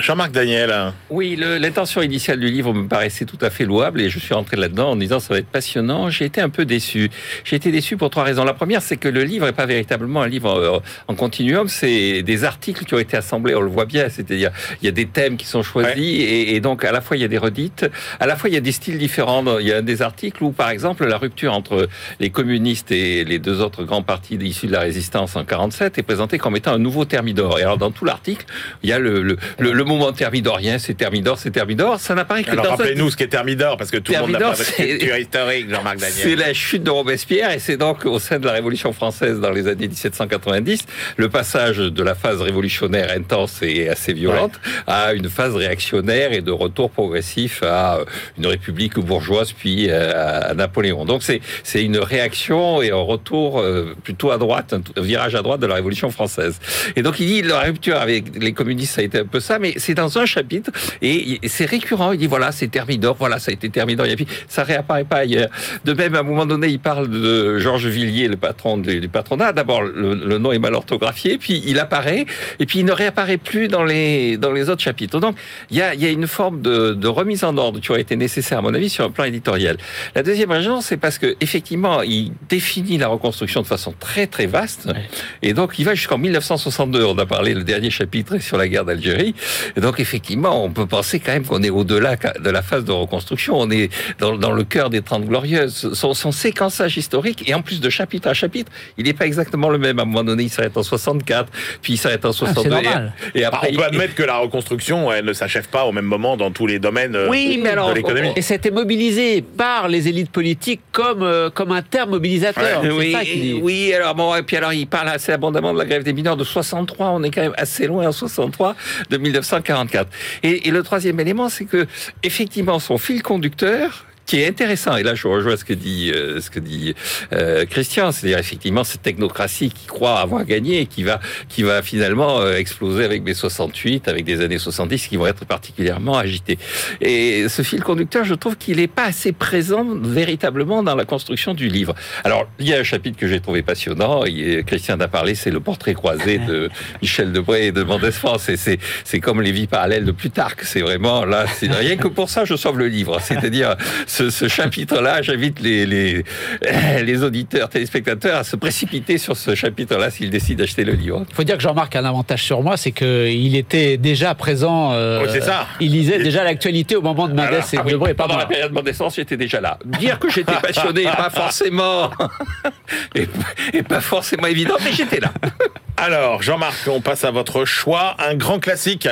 Jean-Marc Daniel. Oui, l'intention initiale du livre me paraissait tout à fait louable et je suis rentré là-dedans en disant ça va être passionnant. J'ai été un peu déçu. J'ai été déçu pour trois raisons. La première, c'est que le livre n'est pas véritablement un livre euh, en continuum. C'est des articles qui ont été assemblés. On le voit bien. C'est-à-dire, il y a des thèmes qui sont choisis et, et, donc à la fois il y a des redites, à la fois il y a des styles différents. Il y a des articles où, par exemple, la rupture entre les communistes et les deux autres grands partis issus de la résistance en 47 est présentée comme étant un nouveau thermidor. Et alors dans tout l'article, il y a le, le, le moment thermidorien, c'est thermidor, c'est thermidor. Ça n'apparaît que Alors, rappelez-nous ce qu'est thermidor, parce que tout le monde n'a pas votre culture historique, Jean-Marc Daniel. C'est la chute de Robespierre, et c'est donc au sein de la Révolution française dans les années 1790, le passage de la phase révolutionnaire intense et assez violente à une phase réactionnaire et de retour progressif à une république bourgeoise, puis euh, à Napoléon. Donc c'est c'est une réaction et un retour euh, plutôt à droite, un virage à droite de la Révolution française. Et donc il dit la rupture avec les communistes, ça a été un peu ça, mais c'est dans un chapitre et c'est récurrent. Il dit voilà, c'est Thermidor, voilà, ça a été Thermidor. Et puis ça réapparaît pas ailleurs. De même, à un moment donné, il parle de Georges Villiers, le patron du, patronat. D'abord, le, nom est mal orthographié, puis il apparaît et puis il ne réapparaît plus dans les dans les autres chapitres. Donc il y a, y a une forme de, de, remise en ordre qui aurait été nécessaire, à mon avis, sur un plan éditorial. La deuxième raison, c'est parce que effectivement, il définit la reconstruction de façon très très vaste et donc il va jusqu'en 1962. On a parlé le dernier chapitre sur la guerre d'Algérie. Et donc effectivement, on peut penser quand même qu'on est au-delà de la phase de reconstruction. On est dans, dans le cœur des Trente Glorieuses. Son, son, séquençage historique, et en plus de chapitre à chapitre, il n'est pas exactement le même. À un moment donné, il s'arrête en 64, puis il s'arrête en 62. Ah, et, après, on peut admettre que la reconstruction, elle ne s'achève pas au même moment dans tous les domaines euh, oui, mais alors, de l'économie. Et c'était mobilisé par les élites politiques comme, euh, comme un terme mobilisateur. oui, ça oui, alors bon, et puis alors il parle assez abondamment de la grève des mineurs de 63. On est quand même assez loin en 63 de 1944. Et, et le troisième élément, c'est que effectivement son fil conducteur, qui est intéressant, et là je rejoins ce que dit, euh, ce que dit euh, Christian, c'est-à-dire effectivement cette technocratie qui croit avoir gagné et qui va, qui va finalement euh, exploser avec mai 68, avec des années 70 qui vont être particulièrement agitées. Et ce fil conducteur, je trouve qu'il n'est pas assez présent véritablement dans la construction du livre. Alors, il y a un chapitre que j'ai trouvé passionnant, et Christian a parlé, c'est le portrait croisé de Michel Debré et de Mendès France, et c'est, c'est comme les vies parallèles de Plutarque, c'est vraiment là, c'est rien que pour ça je sauve le livre, c'est-à-dire ce, chapitre-là, j'invite les, les, les, auditeurs, téléspectateurs à se précipiter sur ce chapitre-là s'ils décident d'acheter le livre. Il faut dire que Jean-Marc a un avantage sur moi, c'est qu'il était déjà présent. Euh, c'est ça. Il lisait déjà l'actualité au moment de Mendes et ah de Debré. Pendant la période de naissance, j'étais déjà là. Dire que j'étais passionné, pas forcément, et pas forcément évident, mais j'étais là. Alors, Jean-Marc, on passe à votre choix. Un grand classique,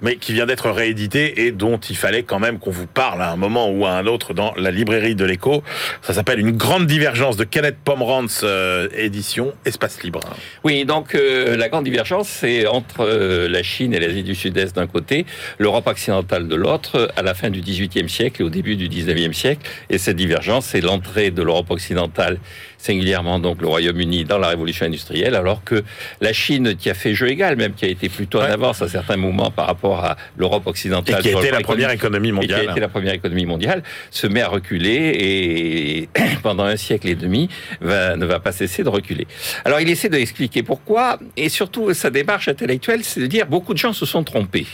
mais qui vient d'être réédité et dont il fallait quand même qu'on vous parle à un moment ou à un autre dans la librairie de l'écho. Ça s'appelle Une grande divergence de Kenneth Pomerantz, euh, édition Espace Libre. Oui, donc euh, la grande divergence, c'est entre euh, la Chine et l'Asie du Sud-Est d'un côté, l'Europe occidentale de l'autre, à la fin du XVIIIe siècle et au début du XIXe siècle. Et cette divergence, c'est l'entrée de l'Europe occidentale singulièrement donc le Royaume-Uni dans la révolution industrielle, alors que la Chine, qui a fait jeu égal, même qui a été plutôt en avance à certains moments par rapport à l'Europe occidentale, et qui a été la première économie mondiale, qui a été la première économie mondiale, se met à reculer et pendant un siècle et demi va, ne va pas cesser de reculer. Alors il essaie d'expliquer pourquoi et surtout sa démarche intellectuelle, c'est de dire beaucoup de gens se sont trompés.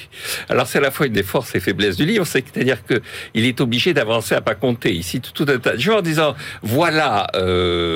Alors c'est à la fois une des forces et faiblesses du livre, c'est-à-dire que il est obligé d'avancer à pas compter ici tout, un tas de gens en disant voilà. Euh,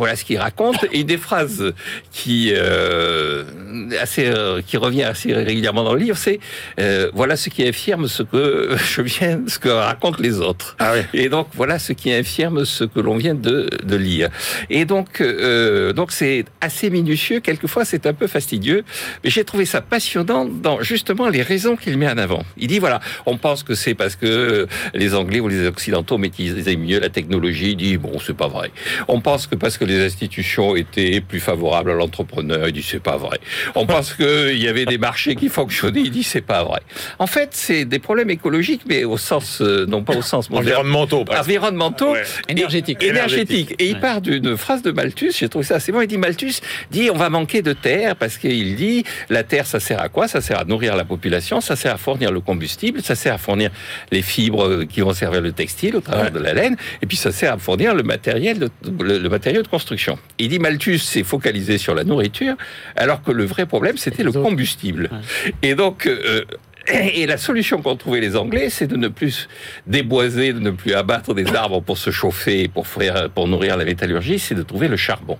voilà ce qu'il raconte. Et des phrases qui euh, assez qui revient assez régulièrement dans le livre, c'est euh, voilà ce qui infirme ce que je viens, ce que racontent les autres. Ah oui. Et donc voilà ce qui infirme ce que l'on vient de, de lire. Et donc euh, donc c'est assez minutieux. Quelquefois c'est un peu fastidieux, mais j'ai trouvé ça passionnant dans justement les raisons qu'il met en avant. Il dit voilà, on pense que c'est parce que les Anglais ou les Occidentaux maîtrisaient mieux la technologie. Il dit bon c'est pas vrai. On pense que parce que les institutions étaient plus favorables à l'entrepreneur. Il dit c'est pas vrai. On pense qu'il y avait des marchés qui fonctionnaient. Il dit c'est pas vrai. En fait, c'est des problèmes écologiques, mais au sens euh, non pas au sens moderne. Environnementaux. environnementaux, Ouais. Énergétique. énergétiques. Et il Ouais. part d'une phrase de Malthus. J'ai trouvé ça assez bon. Il dit Malthus dit on va manquer de terre parce qu'il dit la terre ça sert à quoi? Ça sert à nourrir la population, ça sert à fournir le combustible, ça sert à fournir les fibres qui vont servir le textile au travers Ouais. de la laine, et puis ça sert à fournir le matériel de, le, le matériau de construction. Il dit Malthus s'est focalisé sur la nourriture, alors que le vrai problème c'était le autres. combustible. Et donc euh, et la solution qu'ont trouvé les Anglais, c'est de ne plus déboiser, de ne plus abattre des arbres pour se chauffer, pour, faire, pour nourrir la métallurgie, c'est de trouver le charbon.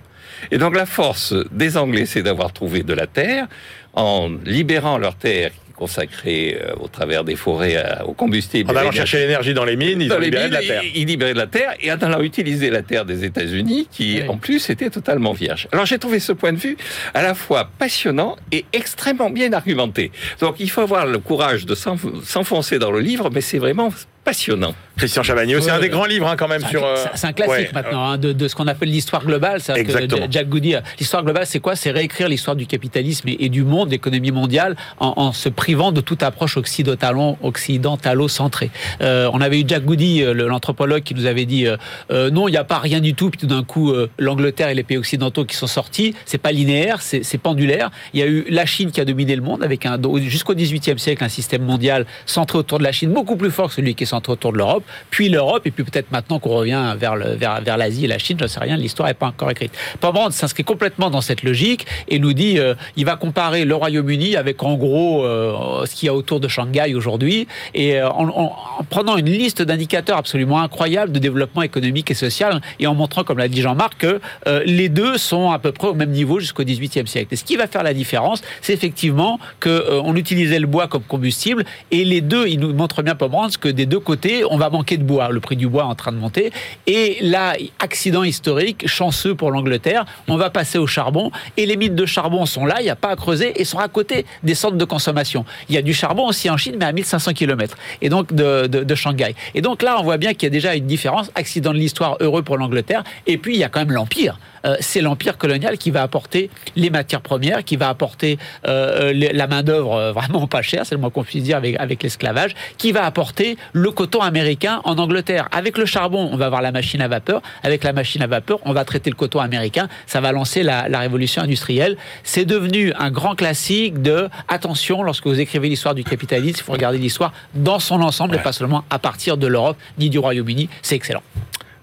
Et donc la force des Anglais, c'est d'avoir trouvé de la terre en libérant leur terre consacrée euh, au travers des forêts à- au combustible. En allant chercher l'énergie dans les mines, ils Dans ont libéré de la terre. Ils, ils libéraient de la terre et en allant utiliser la terre des États-Unis, qui Oui. en plus était totalement vierge. Alors j'ai trouvé ce point de vue à la fois passionnant et extrêmement bien argumenté. Donc il faut avoir le courage de s'enf- s'enfoncer dans le livre, mais c'est vraiment passionnant. Christian Chavagneux, c'est Ouais, un des grands livres hein, quand même C'est sur. euh, c'est- C'est un classique ouais, maintenant hein, de, de ce qu'on appelle l'histoire globale. C'est-à-dire que Exactement. Jack Goody, euh, l'histoire globale, c'est quoi? C'est réécrire l'histoire du capitalisme et, et du monde, de l'économie mondiale, en, en se privant de toute approche occidentalo- occidentalo-centrée. Euh, on avait eu Jack Goody, euh, l'anthropologue, qui nous avait dit euh, non, il n'y a pas rien du tout. Puis tout d'un coup, euh, l'Angleterre et les pays occidentaux qui sont sortis, c'est pas linéaire, c'est c'est pendulaire. Il y a eu la Chine qui a dominé le monde avec un jusqu'au XVIIIe siècle un système mondial centré autour de la Chine, beaucoup plus fort que celui qui est centré autour de l'Europe. Puis l'Europe, et puis peut-être maintenant qu'on revient vers le- vers, vers l'Asie et la Chine, je ne sais rien, l'histoire n'est pas encore écrite. Pomerantz s'inscrit complètement dans cette logique et nous dit, euh, il va comparer le Royaume-Uni avec en gros euh, ce qu'il y a autour de Shanghai aujourd'hui, et euh, en, en- en prenant une liste d'indicateurs absolument incroyables de développement économique et social, et en montrant, comme l'a dit Jean-Marc, que euh, les deux sont à peu près au même niveau jusqu'au XVIIIe siècle. Et ce qui va faire la différence, c'est effectivement que euh, utilisait le bois comme combustible, et les deux, il nous montre bien Pomerantz que des deux côtés, on va manquer de bois. Le prix du bois est en train de monter. Et là, accident historique, chanceux pour l'Angleterre, on va passer au charbon. Et les mines de charbon sont là, il n'y a pas à creuser, et sont à côté des centres de consommation. Il y a du charbon aussi en Chine, mais à 1500 km. Et donc de, de Shanghai. Et donc là, on voit bien qu'il y a déjà une différence. Accident de l'histoire heureux pour l'Angleterre. Et puis, il y a quand même l'Empire. Euh, c'est l'empire colonial qui va apporter les matières premières, qui va apporter euh, les- la main d'œuvre euh, vraiment pas chère, c'est le moins qu'on puisse dire avec, avec l'esclavage, qui va apporter le coton américain en Angleterre. Avec le charbon, on va avoir la machine à vapeur. Avec la machine à vapeur, on va traiter le coton américain. Ça va lancer la, la révolution industrielle. C'est devenu un grand classique de attention lorsque vous écrivez l'histoire du capitalisme, il faut regarder l'histoire dans son ensemble et pas seulement à partir de l'Europe ni du Royaume-Uni. C'est excellent.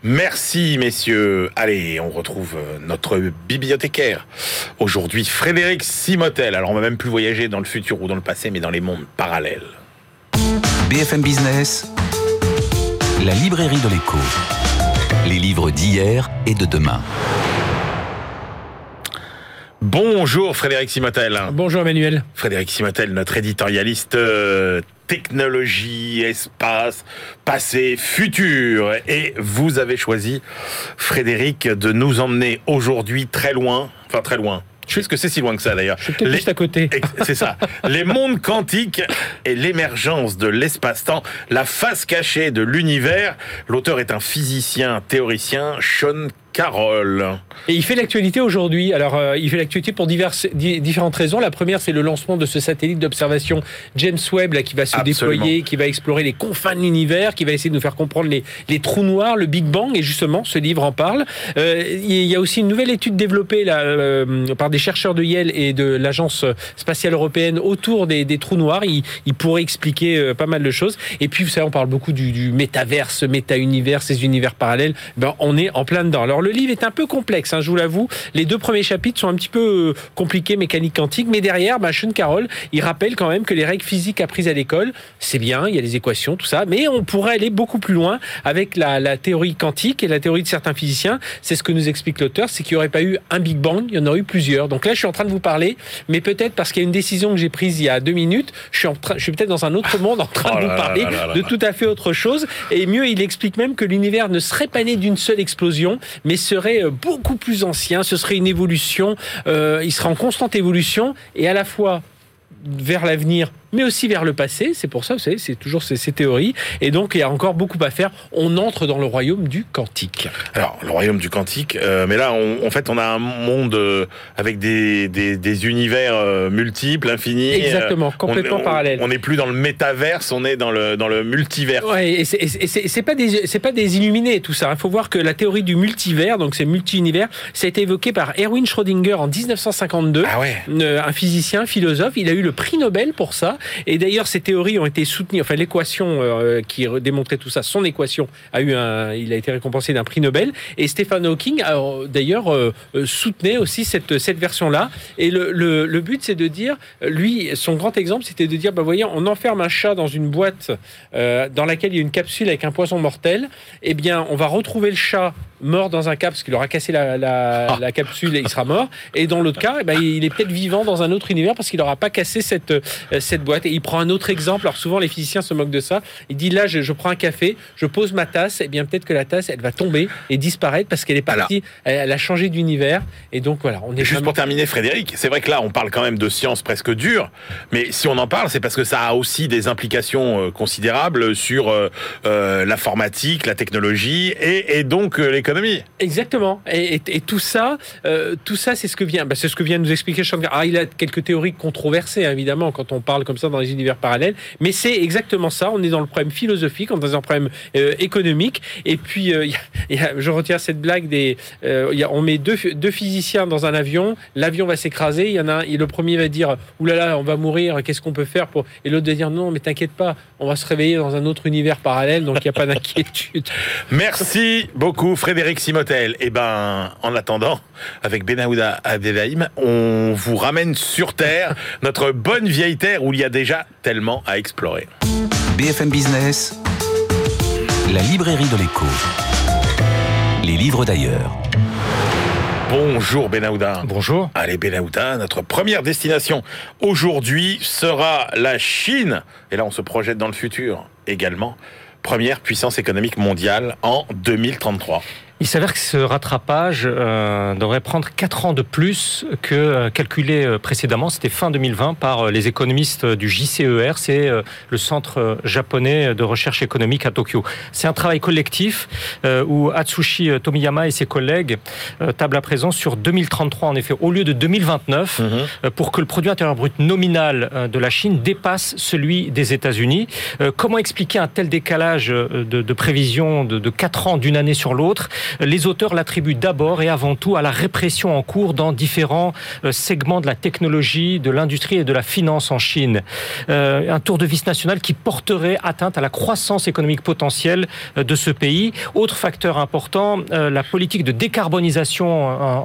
Merci messieurs. Allez, on retrouve euh, notre bibliothécaire. Aujourd'hui, Frédéric Simotel. Alors on va même plus voyager dans le futur ou dans le passé, mais dans les mondes parallèles. BFM Business, la librairie de l'écho. Les livres d'hier et de demain. Bonjour Frédéric Simotel. Bonjour Emmanuel. Frédéric Simotel, notre éditorialiste euh, technologie, espace, passé, futur. Et vous avez choisi, Frédéric, de nous emmener aujourd'hui très loin, enfin très loin. Puisque c'est si loin que ça d'ailleurs. Je suis Les- juste à côté. C'est ça. Les mondes quantiques et l'émergence de l'espace-temps, la face cachée de l'univers. L'auteur est un physicien théoricien, Sean Carroll. Et il fait l'actualité aujourd'hui. Alors, euh, il fait l'actualité pour diverses, di- différentes raisons. La première, c'est le lancement de ce satellite d'observation James Webb là, qui va se Absolument. déployer, qui va explorer les confins de l'univers, qui va essayer de nous faire comprendre les, les trous noirs, le Big Bang. Et justement, ce livre en parle. Euh, il y a aussi une nouvelle étude développée là, euh, par des chercheurs de Yale et de l'Agence spatiale européenne autour des, des trous noirs. Il, il pourrait expliquer pas mal de choses. Et puis, vous savez, on parle beaucoup du, du métaverse, méta-univers, ces univers parallèles. Ben, on est en plein dedans. Alors, le livre est un peu complexe, hein, je vous l'avoue. Les deux premiers chapitres sont un petit peu euh, compliqués, mécanique quantique, mais derrière, bah, Sean Carroll, il rappelle quand même que les règles physiques apprises à l'école, c'est bien, il y a les équations, tout ça, mais on pourrait aller beaucoup plus loin avec la, la théorie quantique et la théorie de certains physiciens. C'est ce que nous explique l'auteur, c'est qu'il n'y aurait pas eu un Big Bang, il y en aurait eu plusieurs. Donc là, je suis en train de vous parler, mais peut-être parce qu'il y a une décision que j'ai prise il y a deux minutes, je suis, en train, je suis peut-être dans un autre monde en train Oh de vous là là parler là là là de tout à fait autre chose. Et mieux, il explique même que l'univers ne serait pas né d'une seule explosion, mais serait euh, beaucoup plus ancien. Ce serait une évolution. euh, il serait en constante évolution et à la fois vers l'avenir, mais aussi vers le passé. C'est pour ça, vous savez, c'est toujours ces, ces théories. Et donc, il y a encore beaucoup à faire. On entre dans le royaume du quantique. Alors, le royaume du quantique, euh, mais là, on- en fait, on a un monde euh, avec des, des, des univers euh, multiples, infinis. Exactement, complètement on- on- parallèle. On n'est plus dans le métaverse, on est dans le, dans le multivers. Ouais, et c'est- pas des c'est pas des illuminés tout ça. Il faut voir que la théorie du multivers, donc c'est multi-univers, ça a été évoqué par Erwin Schrödinger en 1952. Ah ouais un physicien, philosophe, il a eu le prix Nobel pour ça. Et d'ailleurs, ces théories ont été soutenues. Enfin, l'équation euh, qui démontrait tout ça, son équation a eu un, il a été récompensé d'un prix Nobel. Et Stephen Hawking, alors, d'ailleurs, euh, euh, soutenait aussi cette cette version-là. Et le, le, le but, c'est de dire, euh, lui, son grand exemple, c'était de dire, bah voyez, on enferme un chat dans une boîte euh, dans laquelle il y a une capsule avec un poison mortel. Eh bien, on va retrouver le chat mort dans un cap parce qu'il aura cassé la, la, la capsule et il sera mort. Et dans l'autre cas, eh ben, il est peut-être vivant dans un autre univers parce qu'il n'aura pas cassé cette, euh, cette boîte. Et il prend un autre exemple. Alors souvent, les physiciens se moquent de ça. Il dit là, je, je prends un café, je pose ma tasse. Et bien peut-être que la tasse, elle va tomber et disparaître parce qu'elle est partie, elle, elle a changé d'univers. Et donc voilà, on est juste vraiment- pour terminer, Frédéric, c'est vrai que là, on parle quand même de sciences presque dures, mais si on en parle, c'est parce que ça a aussi des implications euh, considérables sur euh, euh, l'informatique, la technologie et, et donc euh, l'économie. Exactement. Et, et- et tout ça, euh, tout ça, c'est ce que vient, bah, c'est ce que vient nous expliquer Carroll. Ah, il a quelques théories controversées, hein, évidemment, quand on parle comme ça dans les univers parallèles. Mais c'est exactement ça. On est dans le problème philosophique, on est dans un problème euh, économique. Et puis, euh, je retiens cette blague des, euh, on met deux, deux physiciens dans un avion, l'avion va s'écraser. Il y en a un, et le premier va dire, oulala, on va mourir. Qu'est-ce qu'on peut faire pour? Et l'autre va dire, non, mais t'inquiète pas, on va se réveiller dans un autre univers parallèle, donc il n'y a pas d'inquiétude. Merci beaucoup, Frédéric Simotel. Et ben, en attendant, avec Benahouda Adelaïm, on vous ramène sur Terre, notre bonne vieille Terre où il y a déjà tellement à explorer. BFM Business, la librairie de l'écho. Les livres d'ailleurs. Bonjour Benahouda. Bonjour. Allez Benahouda, notre première destination aujourd'hui sera la Chine. Et là, on se projette dans le futur également. Première puissance économique mondiale en 2033. Il s'avère que ce rattrapage euh, devrait prendre 4 ans de plus que euh, calculé euh, précédemment. C'était fin 2020 par euh, les économistes du JCER, c'est euh, le centre japonais de recherche économique à Tokyo. C'est un travail collectif où Atsushi Tomiyama et ses collègues euh, tablent à présent sur 2033 en effet, au lieu de 2029, euh, pour que le produit intérieur brut nominal de la Chine dépasse celui des États-Unis. Comment expliquer un tel décalage de, de prévision de, de 4 ans d'une année sur l'autre? Les auteurs l'attribuent d'abord et avant tout à la répression en cours dans différents euh, segments de la technologie, de l'industrie et de la finance en Chine. Euh, Un tour de vis national qui porterait atteinte à la croissance économique potentielle euh, de ce pays. Autre facteur important, la politique de décarbonisation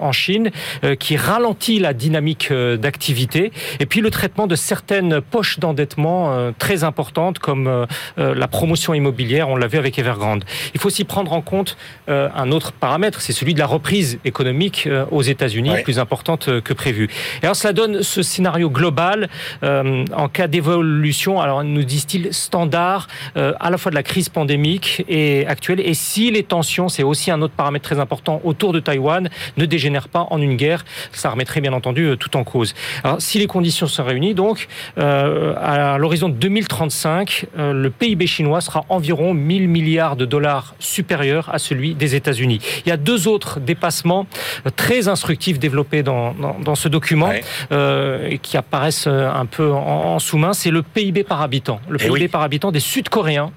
en Chine qui ralentit la dynamique d'activité. Et puis le traitement de certaines poches d'endettement très importantes comme la promotion immobilière, on l'a vu avec Evergrande. Il faut aussi prendre en compte un autre paramètre, c'est celui de la reprise économique euh, aux États-Unis, Ouais. plus importante euh, que prévu. Et alors cela donne ce scénario global euh, en cas d'évolution, alors nous disent-ils, standard euh, à la fois de la crise pandémique et actuelle. Et si les tensions, c'est aussi un autre paramètre très important, autour de Taïwan, ne dégénèrent pas en une guerre, ça remettrait bien entendu tout en cause. Alors si les conditions sont réunies, donc euh, à l'horizon de 2035, euh, le PIB chinois sera environ 1000 milliards de dollars supérieur à celui des États-Unis. Il y a deux autres dépassements euh, très instructifs développés dans, dans, dans ce document Ouais. euh, et qui apparaissent euh, un peu en, en sous-main, c'est le PIB par habitant. Le Eh PIB oui. par habitant des Sud-Coréens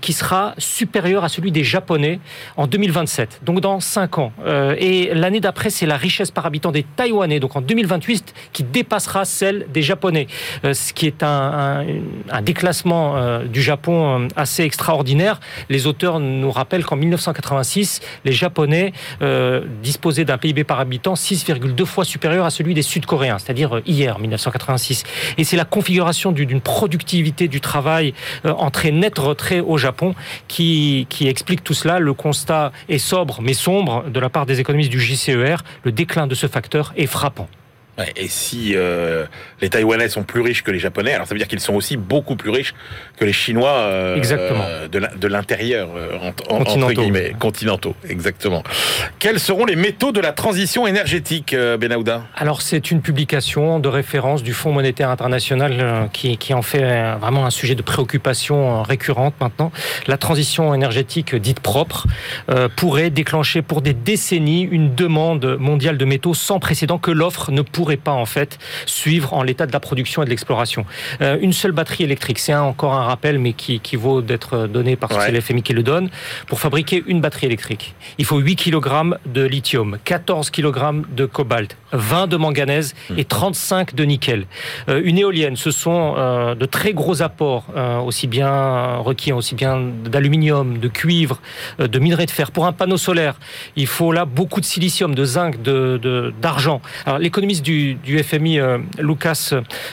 qui sera supérieur à celui des Japonais en 2027, donc dans 5 ans. Euh, et l'année d'après, c'est la richesse par habitant des Taïwanais, donc en 2028, qui dépassera celle des Japonais, Euh, ce qui est un, un, un déclassement du Japon assez extraordinaire. Les auteurs nous rappellent qu'en 1986, les Japonais euh, disposaient d'un PIB par habitant 6,2 fois supérieur à celui des Sud-Coréens, c'est-à-dire euh, hier, 1986. Et c'est la configuration d'une productivité du travail euh, en très net retrait au Japon qui, qui explique tout cela. Le constat est sobre mais sombre de la part des économistes du JCER. Le déclin de ce facteur est frappant. Ouais, et si euh, les Taïwanais sont plus riches que les Japonais, alors ça veut dire qu'ils sont aussi beaucoup plus riches que les Chinois euh, Exactement. de l'intérieur, euh, en- en- entre Continentaux. guillemets, continentaux. Exactement. Quels seront les métaux de la transition énergétique, euh, Benahouda Alors c'est une publication de référence du Fonds monétaire international euh, qui, qui en fait euh, vraiment un sujet de préoccupation récurrente maintenant. La transition énergétique dite propre pourrait déclencher pour des décennies une demande mondiale de métaux sans précédent que l'offre ne pourrait pas en fait suivre en l'état de la production et de l'exploration. Euh, une seule batterie électrique, c'est un- encore un rappel mais qui, qui vaut d'être donné parce que Ouais. c'est l'FMI qui le donne. Pour fabriquer une batterie électrique, il faut 8 kg de lithium, 14 kg de cobalt, 20 de manganèse et 35 de nickel. Euh, une éolienne, ce sont euh, de très gros apports, aussi bien requis, aussi bien d'aluminium, de cuivre, de minerai de fer. Pour un panneau solaire, il faut là beaucoup de silicium, de zinc, de- d'argent. Alors l'économiste du, du FMI, euh, Lucas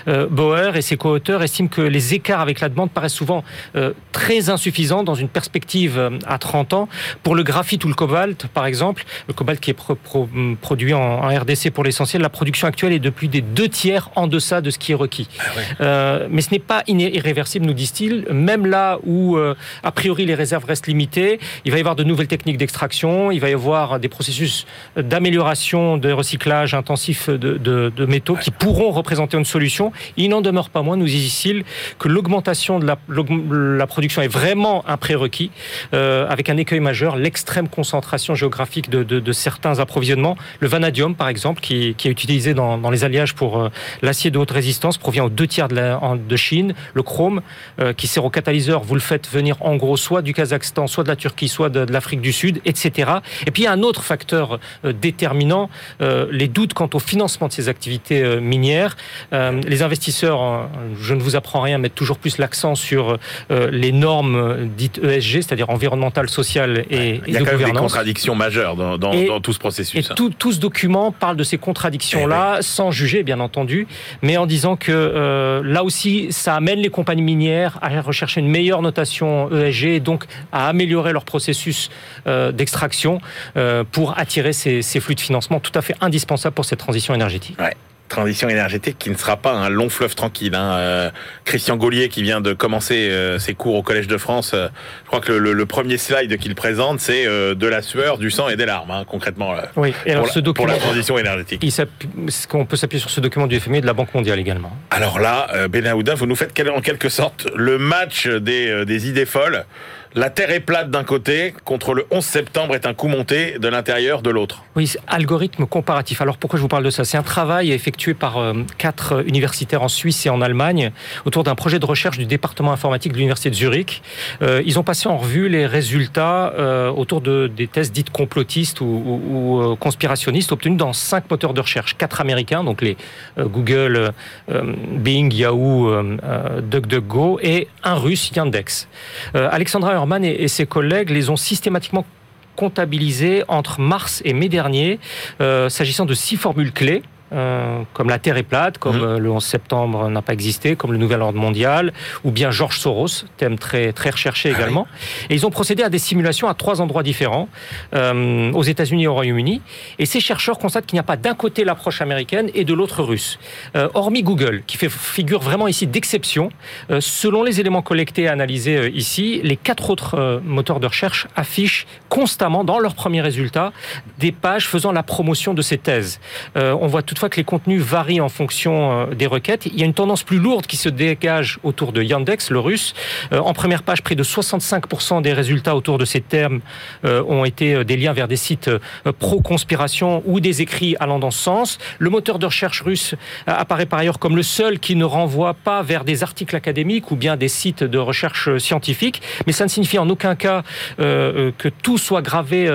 euh, Bauer et ses co-auteurs estiment que les écarts avec la demande paraissent souvent euh, très insuffisants dans une perspective euh, à 30 ans. Pour le graphite ou le cobalt, par exemple, le cobalt qui est pro- pro- produit en, en RDC pour l'essentiel, la production actuelle est de plus des deux tiers en deçà de ce qui est requis. Euh, mais ce n'est pas irréversible, nous disent-ils. Même là où, a priori, les réserves restent limitées, il va y avoir de nouvelles techniques d'extraction, il va y avoir des processus d'amélioration de recyclage intensif de, de- de métaux qui pourront représenter une solution. Il n'en demeure pas moins, nous disent-ils, que l'augmentation de la, production est vraiment un prérequis, euh, avec un écueil majeur, l'extrême concentration géographique de, de- de certains approvisionnements. Le vanadium, par exemple, qui, qui est utilisé dans, dans les alliages pour euh, l'acier de haute résistance, provient aux deux tiers de, la- en- de Chine. Le chrome, euh, qui sert au catalyseur, vous le faites venir en gros soit du Kazakhstan, soit de la Turquie, soit de, l'Afrique du Sud, etc. Et puis il y a un autre facteur déterminant, les doutes quant au financement de ces activités euh, minières. Euh, les investisseurs, euh, je ne vous apprends rien, mettent toujours plus l'accent sur euh, les normes dites ESG, c'est-à-dire environnementales, sociales et, Il y a et quand même des contradictions majeures dans, dans- Et- dans tout ce Et processus. hein. tout, tout ce document parle de ces contradictions-là, sans juger bien entendu, mais en disant que euh, là aussi, ça amène les compagnies minières à rechercher une meilleure notation ESG, et donc à améliorer leur processus euh, d'extraction euh, pour attirer ces, ces flux de financement tout à fait indispensables pour cette transition énergétique. Transition énergétique qui ne sera pas un long fleuve tranquille. hein. Euh, Christian Gaulier, qui vient de commencer euh, ses cours au Collège de France, euh, je crois que le, le- le premier slide qu'il présente, c'est de la sueur, du sang et des larmes, hein, concrètement, Oui, et alors pour, la, ce pour document, la transition énergétique. qu'on peut s'appuyer sur ce document du FMI et de la Banque mondiale également Alors là, Benahouda, vous nous faites en quelque sorte le match des, des idées folles. La Terre est plate d'un côté, contre le 11 septembre est un coup monté de l'intérieur de l'autre. Oui, algorithme comparatif. Alors pourquoi je vous parle de ça? C'est un travail effectué par euh, quatre universitaires en Suisse et en Allemagne autour d'un projet de recherche du département informatique de l'université de Zurich. Euh, ils ont passé en revue les résultats euh, autour de des tests dites complotistes ou, ou- conspirationnistes obtenus dans cinq moteurs de recherche, quatre américains, donc les Google, Bing, Yahoo, DuckDuckGo, et un russe, Yandex. Alexandra Et, et ses collègues les ont systématiquement comptabilisés entre mars et mai dernier, euh, s'agissant de six formules clés. Euh, comme la Terre est plate, comme Mhm. euh, le 11 septembre n'a pas existé, comme le nouvel ordre mondial, ou bien George Soros, thème très très recherché Ah oui. également. Et ils ont procédé à des simulations à trois endroits différents, euh, aux États-Unis et au Royaume-Uni. Et ces chercheurs constatent qu'il n'y a pas d'un côté l'approche américaine et de l'autre russe. Euh, hormis Google, qui fait figure vraiment ici d'exception, selon les éléments collectés et analysés ici, les quatre autres moteurs de recherche affichent constamment dans leurs premiers résultats des pages faisant la promotion de ces thèses. On voit toutefois que les contenus varient en fonction euh, des requêtes. Il y a une tendance plus lourde qui se dégage autour de Yandex, le russe. Euh, en première page, près de 65% des résultats autour de ces termes euh, ont été des liens vers des sites pro-conspiration ou des écrits allant dans ce sens. Le moteur de recherche russe apparaît par ailleurs comme le seul qui ne renvoie pas vers des articles académiques ou bien des sites de recherche scientifique, mais ça ne signifie en aucun cas que tout soit gravé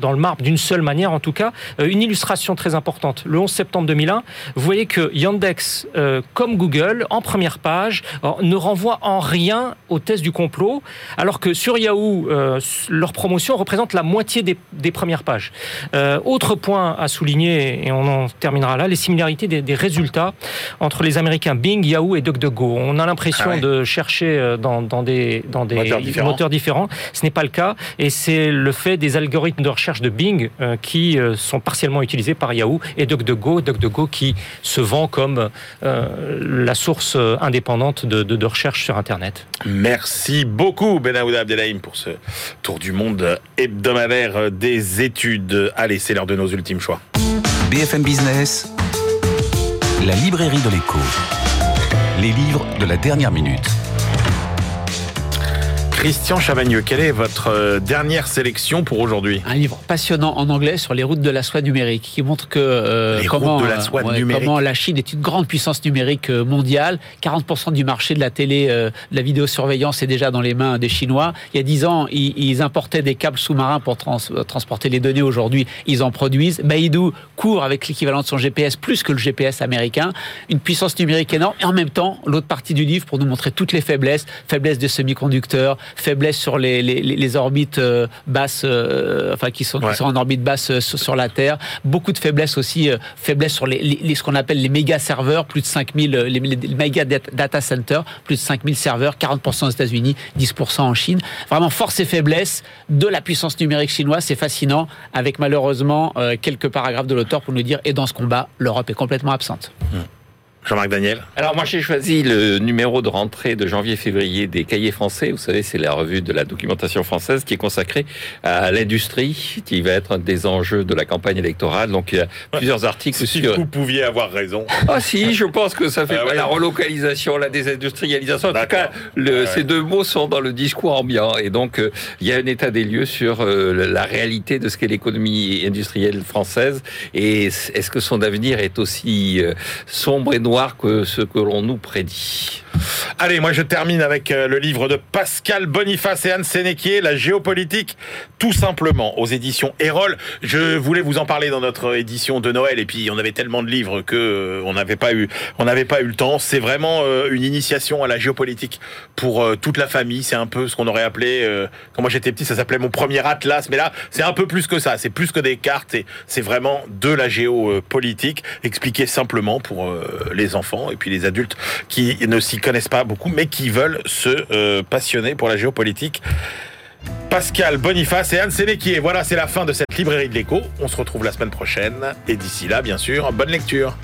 dans le marbre d'une seule manière. En tout cas, une illustration très importante. Le 11 septembre septembre 2001, vous voyez que Yandex, euh, comme Google, en première page, ne renvoie en rien au test du complot, alors que sur Yahoo, euh, leur promotion représente la moitié des, premières pages. Euh, autre point à souligner, et on en terminera là, les similarités des, résultats entre les Américains Bing, Yahoo et DuckDuckGo. On a l'impression ah de chercher dans, des, dans des moteurs différents. Ce n'est pas le cas, et c'est le fait des algorithmes de recherche de Bing qui sont partiellement utilisés par Yahoo et DuckDuckGo, DuckDuckGo qui se vend comme la source indépendante de, de, de recherche sur Internet. Merci beaucoup Benaouda Abdelhaim pour ce tour du monde hebdomadaire des études. Allez, c'est l'heure de nos ultimes choix. BFM Business, la librairie de l'écho. Les livres de la dernière minute. Christian Chavagneux, quelle est votre euh, dernière sélection pour aujourd'hui? Un livre passionnant en anglais sur les routes de la soie numérique qui montre que euh, comment, la euh, comment la Chine est une grande puissance numérique mondiale. 40% du marché de la télé, de la vidéosurveillance est déjà dans les mains des Chinois. Il y a 10 ans, ils, importaient des câbles sous-marins pour transporter les données. Aujourd'hui, ils en produisent. Baidu court avec l'équivalent de son GPS plus que le GPS américain. Une puissance numérique énorme. Et en même temps, l'autre partie du livre pour nous montrer toutes les faiblesses, faiblesses des semi-conducteurs, faiblesse sur les, les, orbites euh, basses, euh, enfin qui sont, qui sont, en orbite basse euh, sur la Terre. Beaucoup de faiblesses aussi, faiblesses sur les, ce qu'on appelle les méga serveurs, plus de 5000, les, les méga data centers, plus de 5000 serveurs, 40% aux États-Unis, 10% en Chine. Vraiment force et faiblesse de la puissance numérique chinoise, c'est fascinant, avec malheureusement quelques paragraphes de l'auteur pour nous dire et dans ce combat, l'Europe est complètement absente. Mmh. Jean-Marc Daniel Alors moi j'ai choisi le numéro de rentrée de janvier-février des Cahiers français. Vous savez, c'est la revue de la documentation française qui est consacrée à l'industrie, qui va être un des enjeux de la campagne électorale. Donc il y a plusieurs articles si vous pouviez avoir raison. Ah si, je pense que ça fait ah la relocalisation, la désindustrialisation. En tout cas, le, ces deux mots sont dans le discours ambiant. Et donc euh, il y a un état des lieux sur euh, la réalité de ce qu'est l'économie industrielle française et est-ce que son avenir est aussi euh, sombre et noir que ce que l'on nous prédit. Allez, moi je termine avec euh, le livre de Pascal Boniface et Anne Sénéquier, La géopolitique, tout simplement, aux éditions Erol. Je voulais vous en parler dans notre édition de Noël, et puis on avait tellement de livres que euh, on n'avait pas eu, on n'avait pas eu le temps. C'est vraiment euh, une initiation à la géopolitique pour toute la famille. C'est un peu ce qu'on aurait appelé, quand moi j'étais petit, ça s'appelait mon premier atlas, mais là c'est un peu plus que ça. C'est plus que des cartes, c'est vraiment de la géopolitique, expliqué simplement pour les enfants et puis les adultes qui ne s'y connaissent pas beaucoup, mais qui veulent se euh, passionner pour la géopolitique. Pascal Boniface et Anne Sénéquier. Voilà, c'est la fin de cette librairie de l'écho. On se retrouve la semaine prochaine. Et d'ici là, bien sûr, bonne lecture.